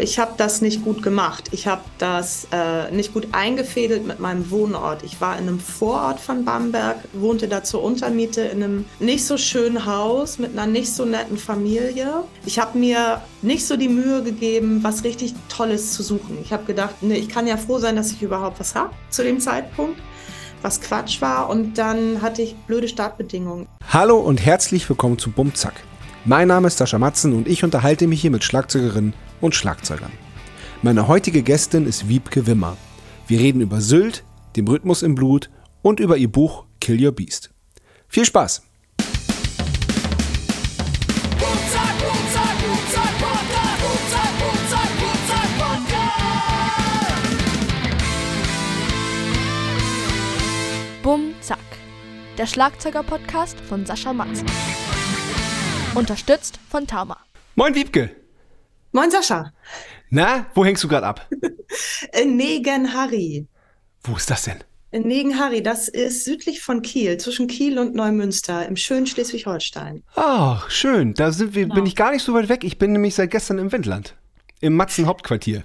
Ich habe das nicht gut gemacht. Ich habe das äh, nicht gut eingefädelt mit meinem Wohnort. Ich war in einem Vorort von Bamberg, wohnte da zur Untermiete in einem nicht so schönen Haus mit einer nicht so netten Familie. Ich habe mir nicht so die Mühe gegeben, was richtig Tolles zu suchen. Ich habe gedacht, nee, ich kann ja froh sein, dass ich überhaupt was habe zu dem Zeitpunkt was Quatsch war und dann hatte ich blöde Startbedingungen. Hallo und herzlich willkommen zu Bumzack. Mein Name ist Sascha Matzen und ich unterhalte mich hier mit Schlagzeugerinnen und Schlagzeugern. Meine heutige Gästin ist Wiebke Wimmer. Wir reden über Sylt, dem Rhythmus im Blut und über ihr Buch Kill Your Beast. Viel Spaß! Bum Zack, der Schlagzeuger-Podcast von Sascha Matzen. Unterstützt von Tama. Moin Wiebke! Moin Sascha. Na, wo hängst du gerade ab? In Negenharry. Wo ist das denn? In Negenharry, das ist südlich von Kiel, zwischen Kiel und Neumünster, im schönen Schleswig-Holstein. Ach, schön. Da sind wir, genau. bin ich gar nicht so weit weg. Ich bin nämlich seit gestern im Wendland. Im Matzen-Hauptquartier.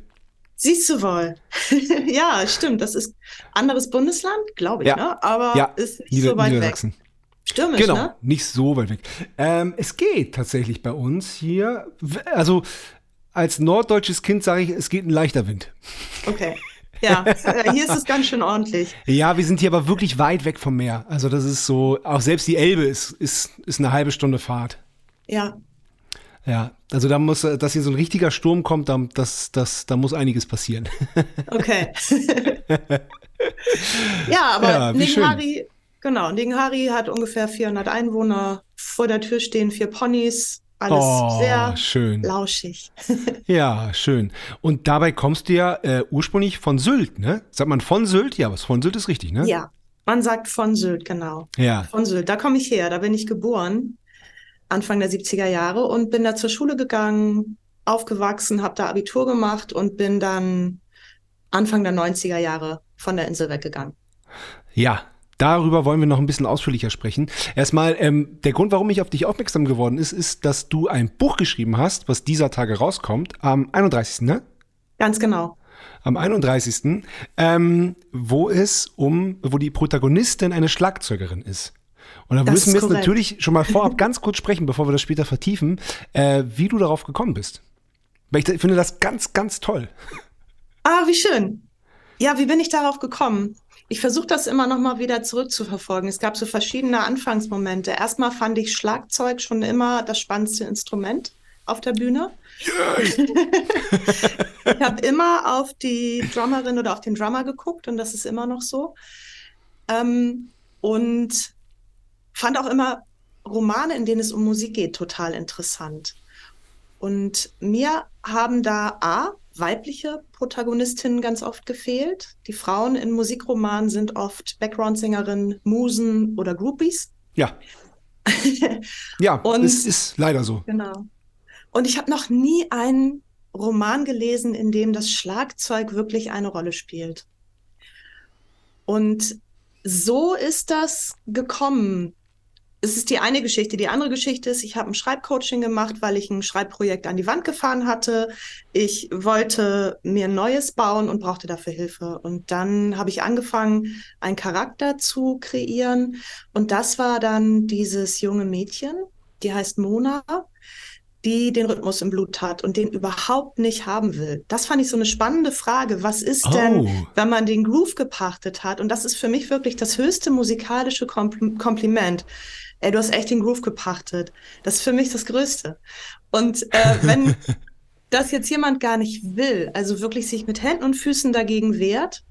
Siehst du wohl. ja, stimmt. Das ist anderes Bundesland, glaube ich, ja. ne? Aber ja. ist nicht Nieder so weit weg. Stürmisch, genau, ne? nicht so weit weg. Ähm, es geht tatsächlich bei uns hier. Also als norddeutsches Kind sage ich, es geht ein leichter Wind. Okay. Ja, äh, hier ist es ganz schön ordentlich. Ja, wir sind hier aber wirklich weit weg vom Meer. Also das ist so, auch selbst die Elbe ist, ist, ist eine halbe Stunde Fahrt. Ja. Ja, also da muss, dass hier so ein richtiger Sturm kommt, da, das, das, da muss einiges passieren. Okay. ja, aber ja, Ninghari, genau, Ninghari hat ungefähr 400 Einwohner. Vor der Tür stehen vier Ponys, alles oh, sehr schön. lauschig. ja, schön. Und dabei kommst du ja äh, ursprünglich von Sylt, ne? Sagt man von Sylt? Ja, was von Sylt ist richtig, ne? Ja, man sagt von Sylt, genau. Ja. Von Sylt, da komme ich her, da bin ich geboren, Anfang der 70er Jahre und bin da zur Schule gegangen, aufgewachsen, habe da Abitur gemacht und bin dann Anfang der 90er Jahre von der Insel weggegangen. Ja, Darüber wollen wir noch ein bisschen ausführlicher sprechen. Erstmal, ähm, der Grund, warum ich auf dich aufmerksam geworden ist, ist, dass du ein Buch geschrieben hast, was dieser Tage rauskommt, am 31. Ne? Ganz genau. Am 31. Ähm, wo es um, wo die Protagonistin eine Schlagzeugerin ist. Und da müssen wir jetzt natürlich schon mal vorab ganz kurz sprechen, bevor wir das später vertiefen, äh, wie du darauf gekommen bist. Weil ich finde das ganz, ganz toll. Ah, wie schön. Ja, wie bin ich darauf gekommen? Ich versuche das immer noch mal wieder zurückzuverfolgen. Es gab so verschiedene Anfangsmomente. Erstmal fand ich Schlagzeug schon immer das spannendste Instrument auf der Bühne. Yes. ich habe immer auf die Drummerin oder auf den Drummer geguckt und das ist immer noch so. Ähm, und fand auch immer Romane, in denen es um Musik geht, total interessant. Und mir haben da A, weibliche Protagonistinnen ganz oft gefehlt. Die Frauen in Musikromanen sind oft Background-Sängerinnen, Musen oder Groupies. Ja. ja, und, es ist leider so. Genau. Und ich habe noch nie einen Roman gelesen, in dem das Schlagzeug wirklich eine Rolle spielt. Und so ist das gekommen, es ist die eine Geschichte. Die andere Geschichte ist, ich habe ein Schreibcoaching gemacht, weil ich ein Schreibprojekt an die Wand gefahren hatte. Ich wollte mir ein neues bauen und brauchte dafür Hilfe. Und dann habe ich angefangen, einen Charakter zu kreieren. Und das war dann dieses junge Mädchen, die heißt Mona, die den Rhythmus im Blut hat und den überhaupt nicht haben will. Das fand ich so eine spannende Frage. Was ist Oh. denn, wenn man den Groove gepachtet hat? Und das ist für mich wirklich das höchste musikalische Kompl Kompliment. Ey, du hast echt den Groove gepachtet. Das ist für mich das Größte. Und äh, wenn das jetzt jemand gar nicht will, also wirklich sich mit Händen und Füßen dagegen wehrt,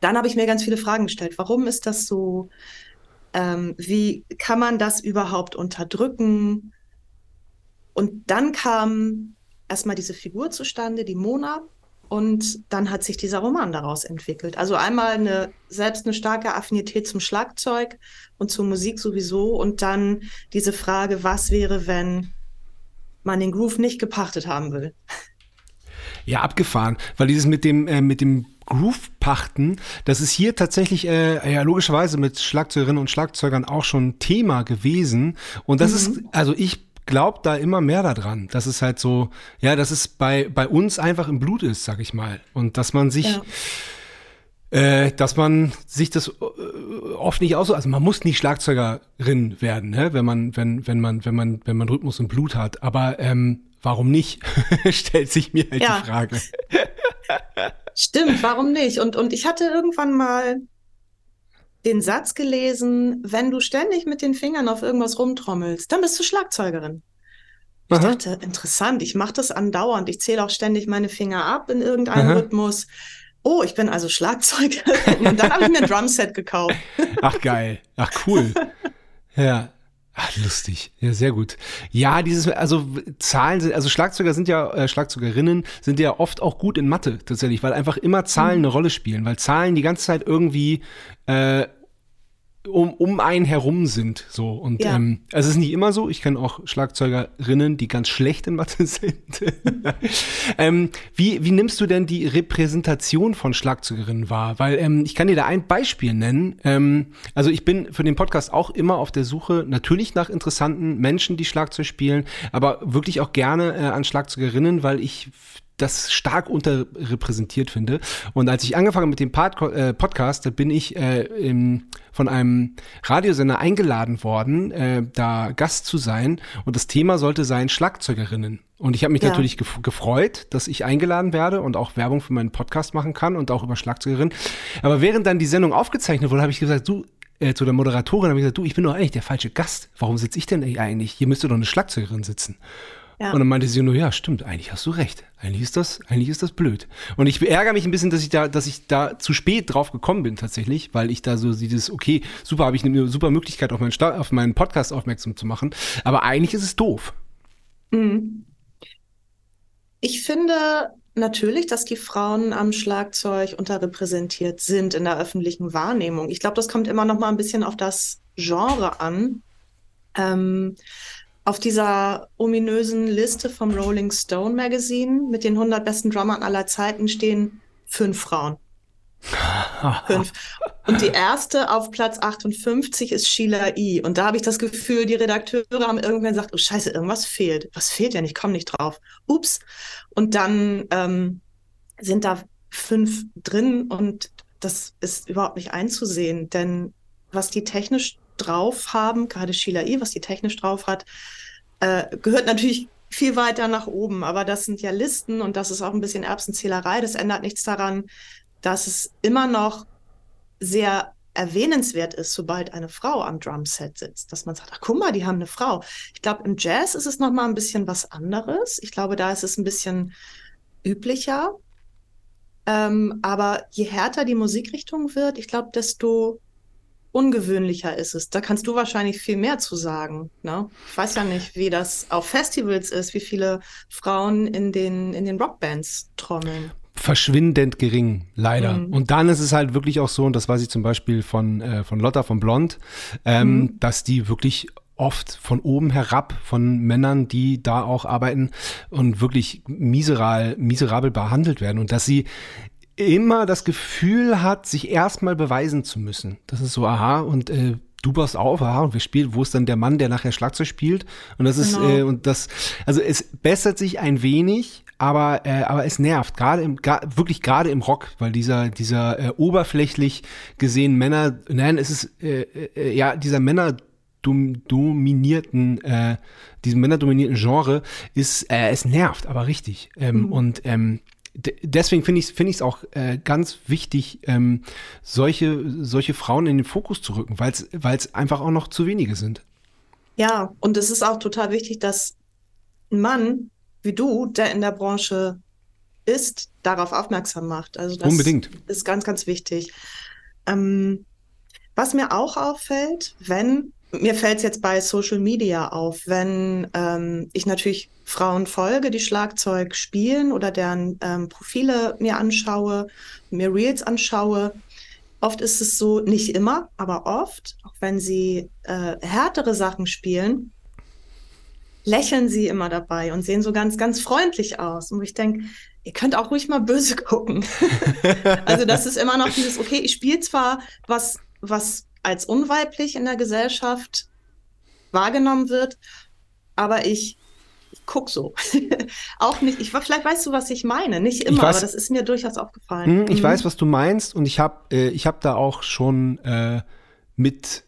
dann habe ich mir ganz viele Fragen gestellt. Warum ist das so? Ähm, wie kann man das überhaupt unterdrücken? Und dann kam erstmal diese Figur zustande, die Mona, und dann hat sich dieser Roman daraus entwickelt. Also einmal eine, selbst eine starke Affinität zum Schlagzeug und zur Musik sowieso. Und dann diese Frage, was wäre, wenn man den Groove nicht gepachtet haben will? Ja, abgefahren, weil dieses mit dem, äh, mit dem Groove-Pachten, das ist hier tatsächlich äh, ja logischerweise mit Schlagzeugerinnen und Schlagzeugern auch schon Thema gewesen. Und das Mhm. ist, also ich glaube da immer mehr daran, dass es halt so, ja, dass es bei, bei uns einfach im Blut ist, sag ich mal. Und dass man sich, ja. äh, dass man sich das äh, oft nicht aus, also man muss nicht Schlagzeugerin werden, ne? wenn man, wenn, wenn man, wenn man, wenn man Rhythmus und Blut hat. Aber ähm, warum nicht? Stellt sich mir halt ja. die Frage. Stimmt, warum nicht? Und, und ich hatte irgendwann mal den Satz gelesen, wenn du ständig mit den Fingern auf irgendwas rumtrommelst, dann bist du Schlagzeugerin. Ich Aha. dachte, interessant, ich mache das andauernd. Ich zähle auch ständig meine Finger ab in irgendeinem Aha. Rhythmus. Oh, ich bin also Schlagzeugerin. Und dann habe ich mir ein Drumset gekauft. Ach, geil. Ach, cool. Ja. Ach, lustig. Ja, sehr gut. Ja, dieses, also Zahlen sind, also Schlagzeuger sind ja, äh, Schlagzeugerinnen sind ja oft auch gut in Mathe tatsächlich, weil einfach immer Zahlen mhm. eine Rolle spielen, weil Zahlen die ganze Zeit irgendwie äh, um, um einen herum sind. So. Und ja. ähm, also es ist nicht immer so. Ich kenne auch Schlagzeugerinnen, die ganz schlecht in Mathe sind. ähm, wie, wie nimmst du denn die Repräsentation von Schlagzeugerinnen wahr? Weil ähm, ich kann dir da ein Beispiel nennen. Ähm, also ich bin für den Podcast auch immer auf der Suche natürlich nach interessanten Menschen, die Schlagzeug spielen, aber wirklich auch gerne äh, an Schlagzeugerinnen, weil ich das stark unterrepräsentiert finde. Und als ich angefangen mit dem Pod äh, Podcast, da bin ich äh, im, von einem Radiosender eingeladen worden, äh, da Gast zu sein. Und das Thema sollte sein Schlagzeugerinnen. Und ich habe mich ja. natürlich gef gefreut, dass ich eingeladen werde und auch Werbung für meinen Podcast machen kann und auch über Schlagzeugerinnen. Aber während dann die Sendung aufgezeichnet wurde, habe ich gesagt, du, äh, zu der Moderatorin habe ich gesagt, du, ich bin doch eigentlich der falsche Gast. Warum sitze ich denn eigentlich? Hier müsste doch eine Schlagzeugerin sitzen. Ja. Und dann meinte sie nur, ja, stimmt, eigentlich hast du recht. Eigentlich ist das, eigentlich ist das blöd. Und ich ärgere mich ein bisschen, dass ich da, dass ich da zu spät drauf gekommen bin tatsächlich, weil ich da so dieses, okay, super, habe ich eine super Möglichkeit, auf meinen, auf meinen Podcast aufmerksam zu machen. Aber eigentlich ist es doof. Mhm. Ich finde natürlich, dass die Frauen am Schlagzeug unterrepräsentiert sind in der öffentlichen Wahrnehmung. Ich glaube, das kommt immer noch mal ein bisschen auf das Genre an. Ähm, auf dieser ominösen Liste vom Rolling Stone Magazine mit den 100 besten Drummern aller Zeiten stehen fünf Frauen. Fünf. Und die erste auf Platz 58 ist Sheila E. Und da habe ich das Gefühl, die Redakteure haben irgendwann gesagt, oh scheiße, irgendwas fehlt. Was fehlt denn? Ich komme nicht drauf. Ups. Und dann ähm, sind da fünf drin und das ist überhaupt nicht einzusehen. Denn was die technisch drauf haben, gerade Sheila E., was die technisch drauf hat, äh, gehört natürlich viel weiter nach oben. Aber das sind ja Listen und das ist auch ein bisschen Erbsenzählerei. Das ändert nichts daran, dass es immer noch sehr erwähnenswert ist, sobald eine Frau am Drumset sitzt, dass man sagt, ach guck mal, die haben eine Frau. Ich glaube, im Jazz ist es noch mal ein bisschen was anderes. Ich glaube, da ist es ein bisschen üblicher. Ähm, aber je härter die Musikrichtung wird, ich glaube, desto ungewöhnlicher ist es. Da kannst du wahrscheinlich viel mehr zu sagen. Ne? Ich weiß ja nicht, wie das auf Festivals ist, wie viele Frauen in den, in den Rockbands trommeln verschwindend gering, leider. Mhm. Und dann ist es halt wirklich auch so, und das weiß ich zum Beispiel von, äh, von Lotta von Blond, ähm, mhm. dass die wirklich oft von oben herab von Männern, die da auch arbeiten und wirklich miseral, miserabel behandelt werden und dass sie immer das Gefühl hat, sich erstmal beweisen zu müssen. Das ist so, aha, und äh, du baust auf, aha, und wir spielen, wo ist dann der Mann, der nachher Schlagzeug spielt? Und das genau. ist, äh, und das, also es bessert sich ein wenig, aber, äh, aber es nervt, gerade im, gar, wirklich gerade im Rock, weil dieser, dieser äh, oberflächlich gesehen Männer, nein, es ist, äh, äh, ja, dieser Männer dominierten, äh, diesem männerdominierten Genre ist, äh, es nervt, aber richtig. Ähm, mhm. Und ähm, deswegen finde ich es find auch äh, ganz wichtig, ähm, solche, solche Frauen in den Fokus zu rücken, weil es einfach auch noch zu wenige sind. Ja, und es ist auch total wichtig, dass ein Mann wie du, der in der Branche ist, darauf aufmerksam macht. Also das Unbedingt. ist ganz, ganz wichtig. Ähm, was mir auch auffällt, wenn mir fällt es jetzt bei Social Media auf, wenn ähm, ich natürlich Frauen folge, die Schlagzeug spielen oder deren ähm, Profile mir anschaue, mir Reels anschaue. Oft ist es so, nicht immer, aber oft, auch wenn sie äh, härtere Sachen spielen, lächeln sie immer dabei und sehen so ganz, ganz freundlich aus. Und ich denke, ihr könnt auch ruhig mal böse gucken. also das ist immer noch dieses, okay, ich spiele zwar was, was als unweiblich in der Gesellschaft wahrgenommen wird. aber ich, ich guck so. auch nicht, ich vielleicht weißt du, was ich meine. Nicht immer, weiß, aber das ist mir durchaus aufgefallen. Mh, ich mhm. weiß, was du meinst und ich habe äh, ich hab da auch schon äh, mit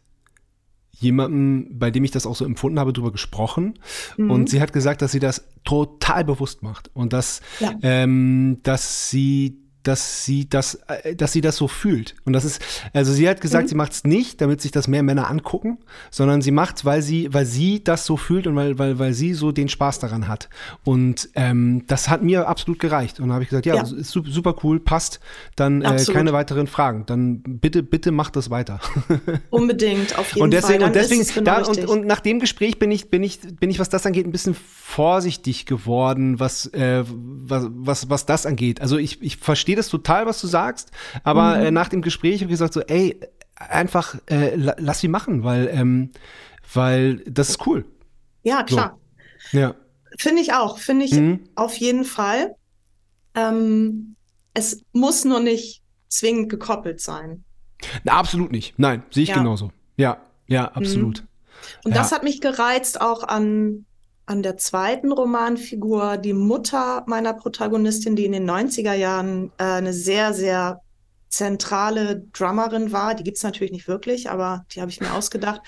jemandem, bei dem ich das auch so empfunden habe, drüber gesprochen. Mhm. Und sie hat gesagt, dass sie das total bewusst macht und dass, ja. ähm, dass sie dass sie das, äh, dass sie das so fühlt. Und das ist, also sie hat gesagt, mhm. sie macht es nicht, damit sich das mehr Männer angucken, sondern sie macht es, weil sie, weil sie das so fühlt und weil, weil, weil sie so den Spaß daran hat. Und ähm, das hat mir absolut gereicht. Und da habe ich gesagt, ja, ja. ist super cool, passt. Dann äh, keine weiteren Fragen. Dann bitte, bitte macht das weiter. Unbedingt, auf jeden und deswegen, Fall. Und deswegen, genau da, und, und nach dem Gespräch bin ich, bin ich, bin ich, was das angeht, ein bisschen vorsichtig geworden, was, äh, was, was, was das angeht. Also ich, ich verstehe verstehe das total, was du sagst, aber mhm. äh, nach dem Gespräch habe ich gesagt so, ey, einfach äh, lass sie machen, weil, ähm, weil das ist cool. Ja, klar. So. Ja. Finde ich auch, finde ich mhm. auf jeden Fall. Ähm, es muss nur nicht zwingend gekoppelt sein. Na, absolut nicht. Nein, sehe ich ja. genauso. Ja, ja, absolut. Mhm. Und ja. das hat mich gereizt auch an an der zweiten Romanfigur, die Mutter meiner Protagonistin, die in den 90er Jahren äh, eine sehr, sehr zentrale Drummerin war. Die gibt's natürlich nicht wirklich, aber die habe ich mir ausgedacht.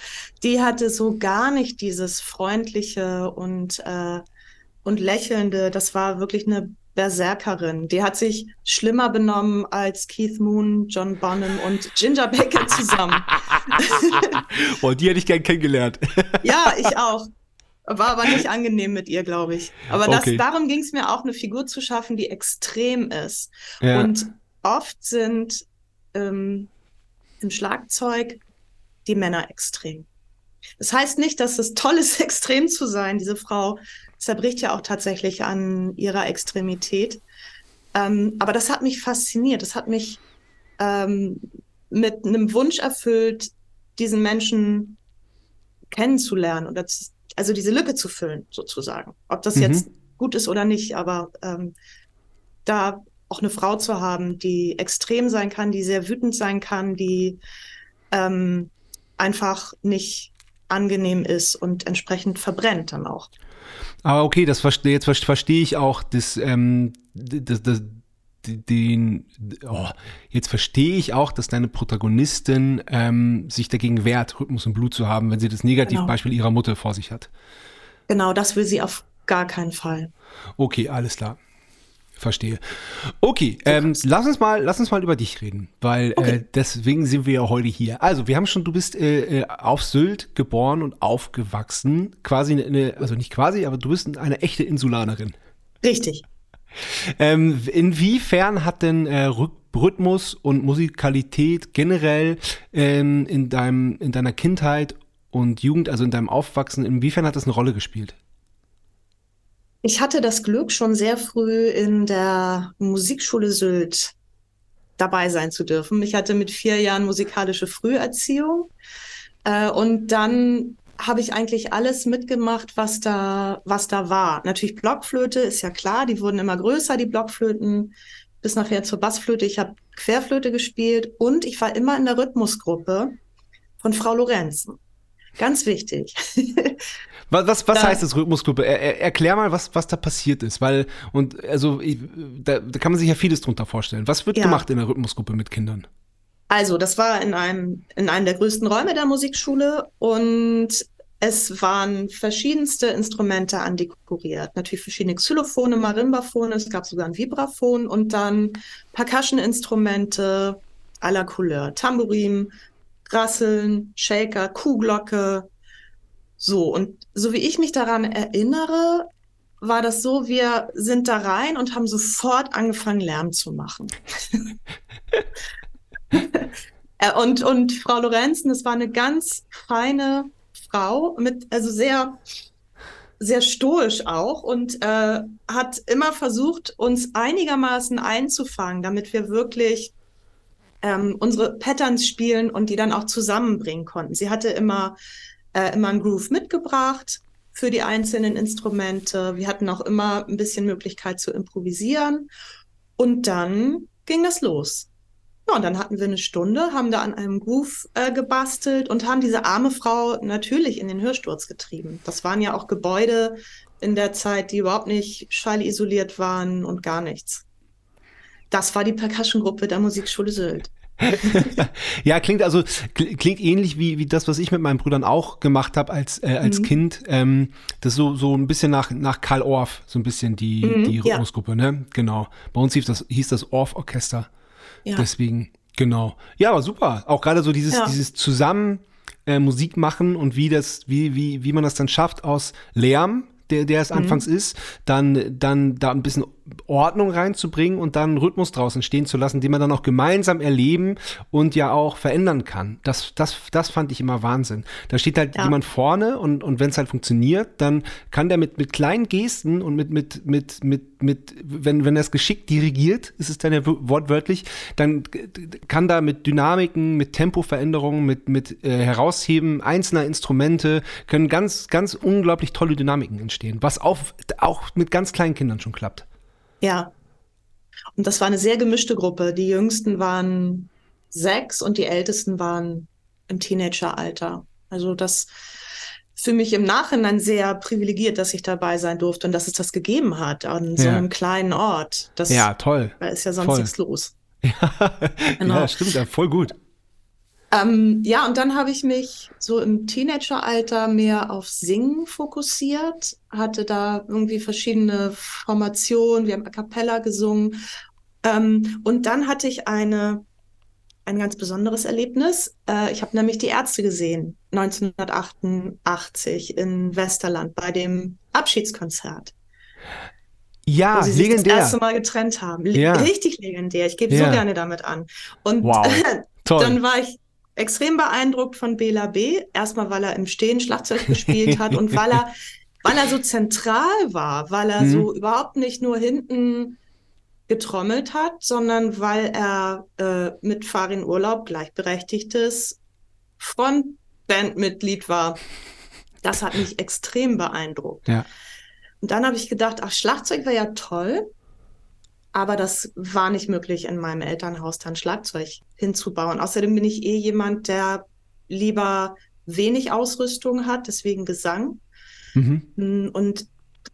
Die hatte so gar nicht dieses freundliche und, äh, und lächelnde. Das war wirklich eine Berserkerin. Die hat sich schlimmer benommen als Keith Moon, John Bonham und Ginger Baker zusammen. Boah, die hätte ich gern kennengelernt. ja, ich auch. War aber nicht angenehm mit ihr, glaube ich. Aber das, okay. darum ging es mir auch, eine Figur zu schaffen, die extrem ist. Ja. Und oft sind ähm, im Schlagzeug die Männer extrem. Das heißt nicht, dass es toll ist, extrem zu sein. Diese Frau zerbricht ja auch tatsächlich an ihrer Extremität. Ähm, aber das hat mich fasziniert. Das hat mich ähm, mit einem Wunsch erfüllt, diesen Menschen kennenzulernen oder zu, also diese Lücke zu füllen, sozusagen. Ob das mhm. jetzt gut ist oder nicht, aber ähm, da auch eine Frau zu haben, die extrem sein kann, die sehr wütend sein kann, die ähm, einfach nicht angenehm ist und entsprechend verbrennt dann auch. Aber okay, das verstehe jetzt verstehe ich auch das, ähm, das, das, den, oh, jetzt verstehe ich auch, dass deine Protagonistin ähm, sich dagegen wehrt, Rhythmus und Blut zu haben, wenn sie das Negativbeispiel genau. ihrer Mutter vor sich hat. Genau, das will sie auf gar keinen Fall. Okay, alles klar. Verstehe. Okay, ähm, lass uns mal, lass uns mal über dich reden, weil äh, okay. äh, deswegen sind wir ja heute hier. Also, wir haben schon, du bist äh, äh auf Sylt geboren und aufgewachsen, quasi eine, also nicht quasi, aber du bist eine echte Insulanerin. Richtig. Ähm, inwiefern hat denn äh, Rhythmus und Musikalität generell ähm, in, deinem, in deiner Kindheit und Jugend, also in deinem Aufwachsen, inwiefern hat das eine Rolle gespielt? Ich hatte das Glück, schon sehr früh in der Musikschule Sylt dabei sein zu dürfen. Ich hatte mit vier Jahren musikalische Früherziehung äh, und dann habe ich eigentlich alles mitgemacht, was da, was da war. Natürlich Blockflöte, ist ja klar, die wurden immer größer, die Blockflöten, bis nachher zur Bassflöte. Ich habe Querflöte gespielt und ich war immer in der Rhythmusgruppe von Frau Lorenzen. Ganz wichtig. was was, was da, heißt das Rhythmusgruppe? Er, er, erklär mal, was, was da passiert ist, weil, und also ich, da, da kann man sich ja vieles drunter vorstellen. Was wird ja. gemacht in der Rhythmusgruppe mit Kindern? Also, das war in einem, in einem der größten Räume der Musikschule und es waren verschiedenste Instrumente andekoriert. Natürlich verschiedene Xylophone, Marimbaphone, es gab sogar ein Vibraphon und dann Percussion-Instrumente la Couleur. Tambourin, Rasseln, Shaker, Kuhglocke. So, und so wie ich mich daran erinnere, war das so, wir sind da rein und haben sofort angefangen, Lärm zu machen. Äh, und, und Frau Lorenzen, das war eine ganz feine Frau mit, also sehr, sehr stoisch auch und äh, hat immer versucht, uns einigermaßen einzufangen, damit wir wirklich ähm, unsere Patterns spielen und die dann auch zusammenbringen konnten. Sie hatte immer, äh, immer einen Groove mitgebracht für die einzelnen Instrumente. Wir hatten auch immer ein bisschen Möglichkeit zu improvisieren. Und dann ging das los. Ja, und dann hatten wir eine Stunde, haben da an einem Groove äh, gebastelt und haben diese arme Frau natürlich in den Hörsturz getrieben. Das waren ja auch Gebäude in der Zeit, die überhaupt nicht schallisoliert waren und gar nichts. Das war die Percussion-Gruppe der Musikschule Sylt. ja, klingt also klingt ähnlich wie, wie das, was ich mit meinen Brüdern auch gemacht habe als, äh, als mhm. Kind. Ähm, das ist so, so ein bisschen nach, nach Karl Orff, so ein bisschen die, mhm, die Rhythmusgruppe, ja. ne? Genau. Bei uns hieß das, hieß das Orff-Orchester. Ja. Deswegen, genau. Ja, aber super. Auch gerade so dieses, ja. dieses Zusammen äh, Musik machen und wie das, wie, wie, wie man das dann schafft aus Lärm, der, der es mhm. anfangs ist, dann, dann da ein bisschen Ordnung reinzubringen und dann Rhythmus draußen stehen zu lassen, den man dann auch gemeinsam erleben und ja auch verändern kann. Das, das, das fand ich immer Wahnsinn. Da steht halt ja. jemand vorne und, und wenn es halt funktioniert, dann kann der mit, mit kleinen Gesten und mit, mit, mit, mit, mit, wenn, wenn er es geschickt dirigiert, ist es dann ja wortwörtlich, dann kann da mit Dynamiken, mit Tempoveränderungen, mit, mit äh, Herausheben einzelner Instrumente, können ganz, ganz unglaublich tolle Dynamiken entstehen, was auch, auch mit ganz kleinen Kindern schon klappt. Ja. Und das war eine sehr gemischte Gruppe. Die jüngsten waren sechs und die ältesten waren im Teenageralter. Also das für mich im Nachhinein sehr privilegiert, dass ich dabei sein durfte und dass es das gegeben hat an so einem kleinen Ort. Das, ja, toll. Da ist ja sonst voll. nichts los. Ja, genau. ja stimmt, ja, voll gut. Ähm, ja, und dann habe ich mich so im Teenageralter mehr auf Singen fokussiert, hatte da irgendwie verschiedene Formationen, wir haben a cappella gesungen. Ähm, und dann hatte ich eine, ein ganz besonderes Erlebnis. Äh, ich habe nämlich die Ärzte gesehen, 1988 in Westerland bei dem Abschiedskonzert. Ja, wo sie legendär. sich das erste Mal getrennt haben. Ja. Richtig legendär. Ich gebe ja. so gerne damit an. Und wow. dann war ich extrem beeindruckt von Bela B. Erstmal, weil er im Stehen Schlagzeug gespielt hat und weil er, weil er so zentral war, weil er mhm. so überhaupt nicht nur hinten getrommelt hat, sondern weil er äh, mit Farin Urlaub gleichberechtigtes Frontbandmitglied war. Das hat mich extrem beeindruckt. Ja. Und dann habe ich gedacht, ach, Schlagzeug wäre ja toll. Aber das war nicht möglich, in meinem Elternhaus dann Schlagzeug hinzubauen. Außerdem bin ich eh jemand, der lieber wenig Ausrüstung hat, deswegen Gesang. Mhm. Mm, und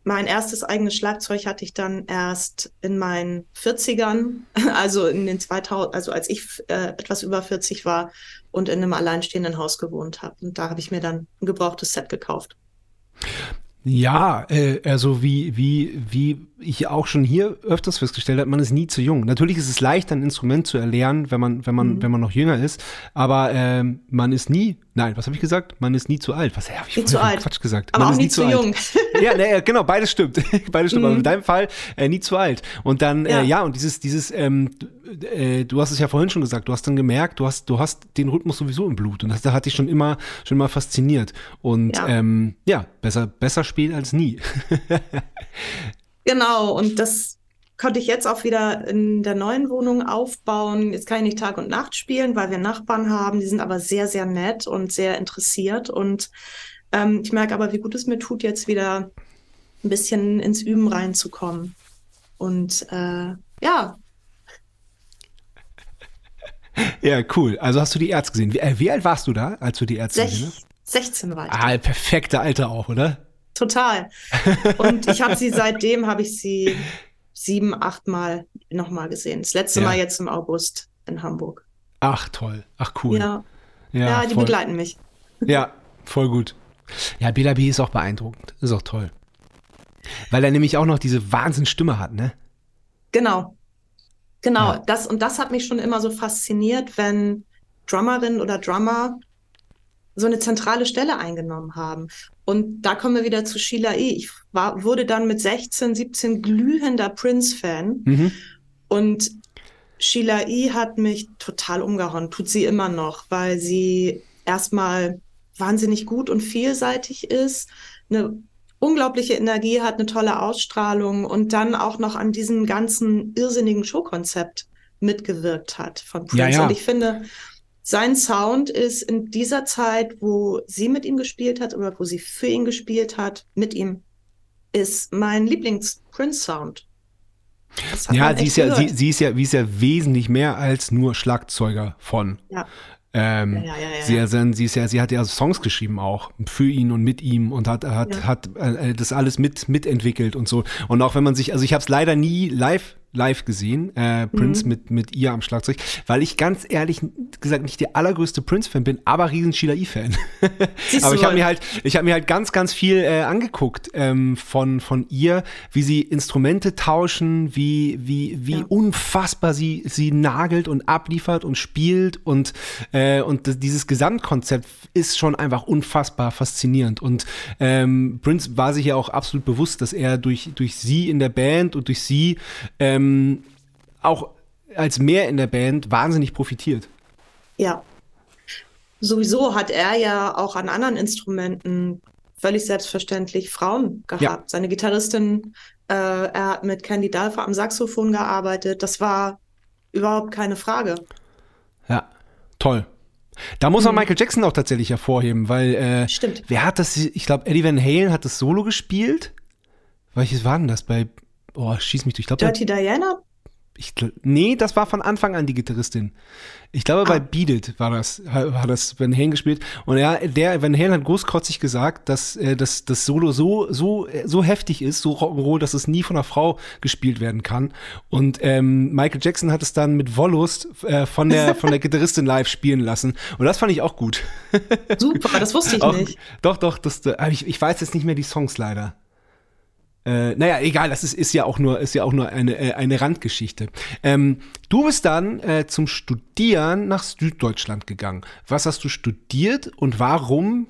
mein erstes eigenes Schlagzeug hatte ich dann erst in meinen 40ern, also in den 2000, also als ich äh, etwas über 40 war und in einem alleinstehenden Haus gewohnt habe. Und da habe ich mir dann ein gebrauchtes Set gekauft. Ja, äh, also wie, wie, wie ich auch schon hier öfters festgestellt habe, man ist nie zu jung. Natürlich ist es leicht, ein Instrument zu erlernen, wenn man, wenn man, mhm. wenn man noch jünger ist, aber ähm, man ist nie, nein, was habe ich gesagt? Man ist nie zu alt. Was habe ich nie zu alt. Quatsch gesagt? Aber man auch nie zu, zu jung. ja, ne, genau, beides stimmt. beides stimmt. Mhm. Aber in deinem Fall äh, nie zu alt. Und dann, ja, äh, ja und dieses, dieses, ähm, äh, du hast es ja vorhin schon gesagt, du hast dann gemerkt, du hast, du hast den Rhythmus sowieso im Blut und das, das hat dich schon immer, schon mal fasziniert. Und ja, ähm, ja besser, besser spät als nie. genau, und das konnte ich jetzt auch wieder in der neuen Wohnung aufbauen. Jetzt kann ich nicht Tag und Nacht spielen, weil wir Nachbarn haben. Die sind aber sehr, sehr nett und sehr interessiert. Und ähm, ich merke aber, wie gut es mir tut, jetzt wieder ein bisschen ins Üben reinzukommen. Und äh, ja, ja, cool. Also hast du die Ärzte gesehen. Wie, äh, wie alt warst du da, als du die Ärzte gesehen hast? 16 war ich. Ah, perfekte Alter auch, oder? Total. Und ich habe sie seitdem, habe ich sie sieben, acht Mal nochmal gesehen. Das letzte ja. Mal jetzt im August in Hamburg. Ach, toll. Ach, cool. Ja, ja, ja die voll. begleiten mich. Ja, voll gut. Ja, Bela B ist auch beeindruckend. Ist auch toll. Weil er nämlich auch noch diese Wahnsinnsstimme hat, ne? Genau. Genau, ja. das und das hat mich schon immer so fasziniert, wenn Drummerinnen oder Drummer so eine zentrale Stelle eingenommen haben. Und da kommen wir wieder zu Sheila E. Ich war, wurde dann mit 16, 17 glühender Prince-Fan. Mhm. Und Sheila E. hat mich total umgehauen, tut sie immer noch, weil sie erstmal wahnsinnig gut und vielseitig ist, eine unglaubliche Energie hat, eine tolle Ausstrahlung und dann auch noch an diesem ganzen irrsinnigen Showkonzept mitgewirkt hat von Prince. Ja, ja. Und ich finde, sein Sound ist in dieser Zeit, wo sie mit ihm gespielt hat oder wo sie für ihn gespielt hat, mit ihm, ist mein Lieblings-Prince-Sound. Ja, sie ist ja, sie, sie, ist ja, sie ist ja wesentlich mehr als nur Schlagzeuger von. Ja. Ähm, ja, ja, ja, sie, sie, ist ja, sie hat ja Songs geschrieben auch für ihn und mit ihm und hat, hat, hat äh, das alles mit mitentwickelt und so. Und auch wenn man sich, also ich habe es leider nie live live gesehen, äh, Prince mhm. mit, mit ihr am Schlagzeug, weil ich ganz ehrlich gesagt nicht der allergrößte Prince-Fan bin, aber riesen Sheila E-Fan. aber ich habe mir halt, ich habe mir halt ganz, ganz viel äh, angeguckt ähm, von, von ihr, wie sie Instrumente tauschen, wie, wie, wie ja. unfassbar sie, sie nagelt und abliefert und spielt und, äh, und dieses Gesamtkonzept ist schon einfach unfassbar faszinierend. Und ähm, Prince war sich ja auch absolut bewusst, dass er durch, durch sie in der Band und durch sie ähm, ähm, auch als mehr in der Band wahnsinnig profitiert. Ja. Sowieso hat er ja auch an anderen Instrumenten völlig selbstverständlich Frauen gehabt. Ja. Seine Gitarristin, äh, er hat mit Candy Dalfa am Saxophon gearbeitet. Das war überhaupt keine Frage. Ja, toll. Da muss man mhm. Michael Jackson auch tatsächlich hervorheben, weil äh, Stimmt. wer hat das, ich glaube, Eddie Van Halen hat das Solo gespielt. Welches war denn das? Bei Oh, schieß mich durch. Ich glaub, Dirty bei, Diana? Ich, nee, das war von Anfang an die Gitarristin. Ich glaube, ah. bei Beat It war das, war das Van Halen gespielt. Und er, der Van Halen hat großkotzig gesagt, dass äh, das, das Solo so, so, so heftig ist, so Rock'n'Roll, dass es nie von einer Frau gespielt werden kann. Und ähm, Michael Jackson hat es dann mit Wollust äh, von der, von der Gitarristin live spielen lassen. Und das fand ich auch gut. Super, das wusste ich auch, nicht. Doch, doch, das, äh, ich, ich weiß jetzt nicht mehr die Songs leider. Äh, naja, egal, das ist, ist ja auch nur, ist ja auch nur eine, äh, eine Randgeschichte. Ähm, du bist dann äh, zum Studieren nach Süddeutschland gegangen. Was hast du studiert und warum?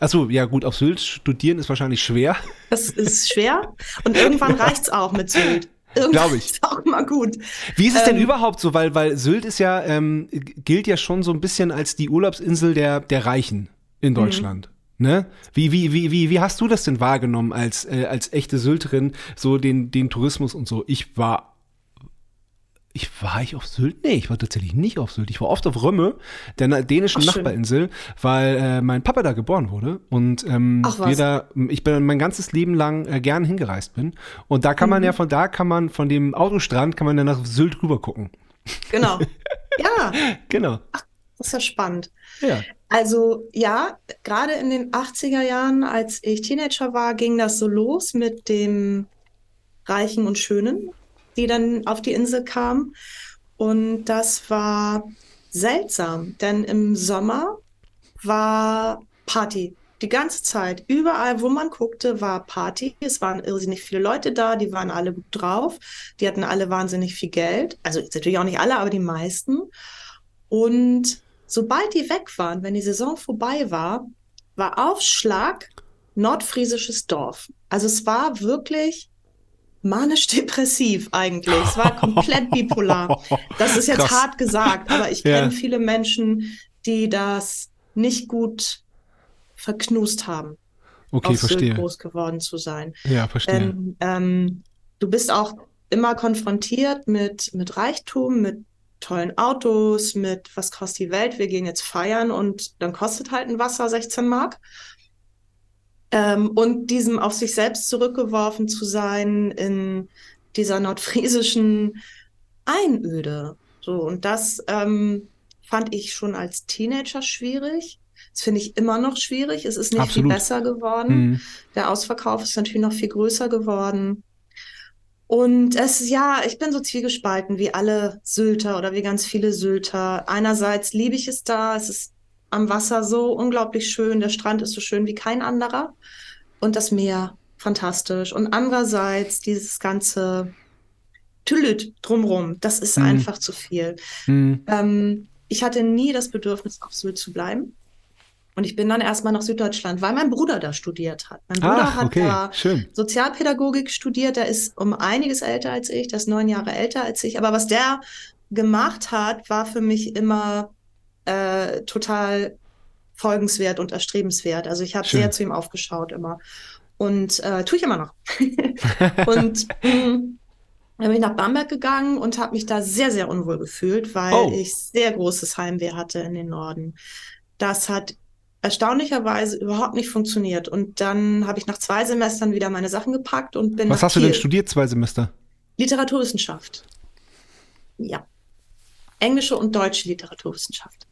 Achso, ja gut, auf Sylt studieren ist wahrscheinlich schwer. Das ist schwer und irgendwann reicht's auch mit Sylt. Glaube ich. Ist auch mal gut. Wie ist es denn ähm, überhaupt so? Weil, weil Sylt ist ja, ähm, gilt ja schon so ein bisschen als die Urlaubsinsel der, der Reichen in mhm. Deutschland. Ne? Wie, wie, wie, wie, wie hast du das denn wahrgenommen als, äh, als echte Sylterin, so den, den Tourismus und so? Ich war. Ich war ich auf Sylt? Nee, ich war tatsächlich nicht auf Sylt. Ich war oft auf Römme, der dänischen Ach, Nachbarinsel, weil äh, mein Papa da geboren wurde und ähm, wir da, ich bin mein ganzes Leben lang äh, gern hingereist bin. Und da kann mhm. man ja von da kann man von dem Autostrand kann man ja nach Sylt rüber gucken. Genau. Ja. genau. Ach, das ist ja spannend. Ja. Also ja, gerade in den 80er Jahren, als ich Teenager war, ging das so los mit dem Reichen und Schönen, die dann auf die Insel kamen. Und das war seltsam, denn im Sommer war Party. Die ganze Zeit, überall, wo man guckte, war Party. Es waren irrsinnig viele Leute da, die waren alle gut drauf. Die hatten alle wahnsinnig viel Geld. Also natürlich auch nicht alle, aber die meisten. Und Sobald die weg waren, wenn die Saison vorbei war, war Aufschlag nordfriesisches Dorf. Also es war wirklich manisch-depressiv eigentlich. Es war komplett bipolar. Das ist jetzt Krass. hart gesagt, aber ich kenne ja. viele Menschen, die das nicht gut verknust haben. Okay, auf verstehe. Sylt groß geworden zu sein. Ja, verstehe. Ähm, ähm, du bist auch immer konfrontiert mit, mit Reichtum, mit tollen Autos, mit was kostet die Welt, wir gehen jetzt feiern und dann kostet halt ein Wasser 16 Mark. Ähm, und diesem auf sich selbst zurückgeworfen zu sein in dieser nordfriesischen Einöde. So, und das ähm, fand ich schon als Teenager schwierig. Das finde ich immer noch schwierig. Es ist nicht Absolut. viel besser geworden. Mhm. Der Ausverkauf ist natürlich noch viel größer geworden. Und es, ja, ich bin so zwiegespalten wie alle Sylter oder wie ganz viele Sylter. Einerseits liebe ich es da, es ist am Wasser so unglaublich schön, der Strand ist so schön wie kein anderer und das Meer fantastisch. Und andererseits dieses ganze Tülüt drumrum, das ist mhm. einfach zu viel. Mhm. Ähm, ich hatte nie das Bedürfnis, auf Sylt zu bleiben. Und ich bin dann erstmal nach Süddeutschland, weil mein Bruder da studiert hat. Mein Bruder Ach, okay. hat da Schön. Sozialpädagogik studiert. Der ist um einiges älter als ich, der ist neun Jahre älter als ich. Aber was der gemacht hat, war für mich immer äh, total folgenswert und erstrebenswert. Also ich habe sehr zu ihm aufgeschaut immer. Und äh, tue ich immer noch. und mh, mm, dann bin ich nach Bamberg gegangen und habe mich da sehr, sehr unwohl gefühlt, weil oh. ich sehr großes Heimweh hatte in den Norden. Das hat erstaunlicherweise überhaupt nicht funktioniert. Und dann habe ich nach zwei Semestern wieder meine Sachen gepackt und bin. Was hast du denn studiert, zwei Semester? Literaturwissenschaft. Ja. Englische und deutsche Literaturwissenschaft.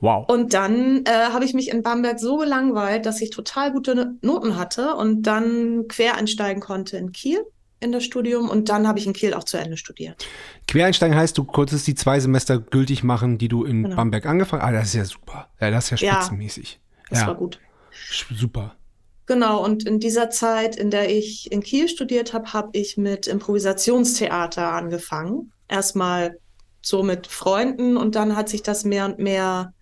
Wow. Und dann äh, habe ich mich in Bamberg so gelangweilt, dass ich total gute Noten hatte und dann quer einsteigen konnte in Kiel in das Studium und dann habe ich in Kiel auch zu Ende studiert. Quereinsteigen heißt, du konntest die zwei Semester gültig machen, die du in genau. Bamberg angefangen hast. Ah, das ist ja super. Ja, das ist ja spitzenmäßig. Ja, das ja. war gut. Super. Genau, und in dieser Zeit, in der ich in Kiel studiert habe, habe ich mit Improvisationstheater angefangen. Erstmal so mit Freunden und dann hat sich das mehr und mehr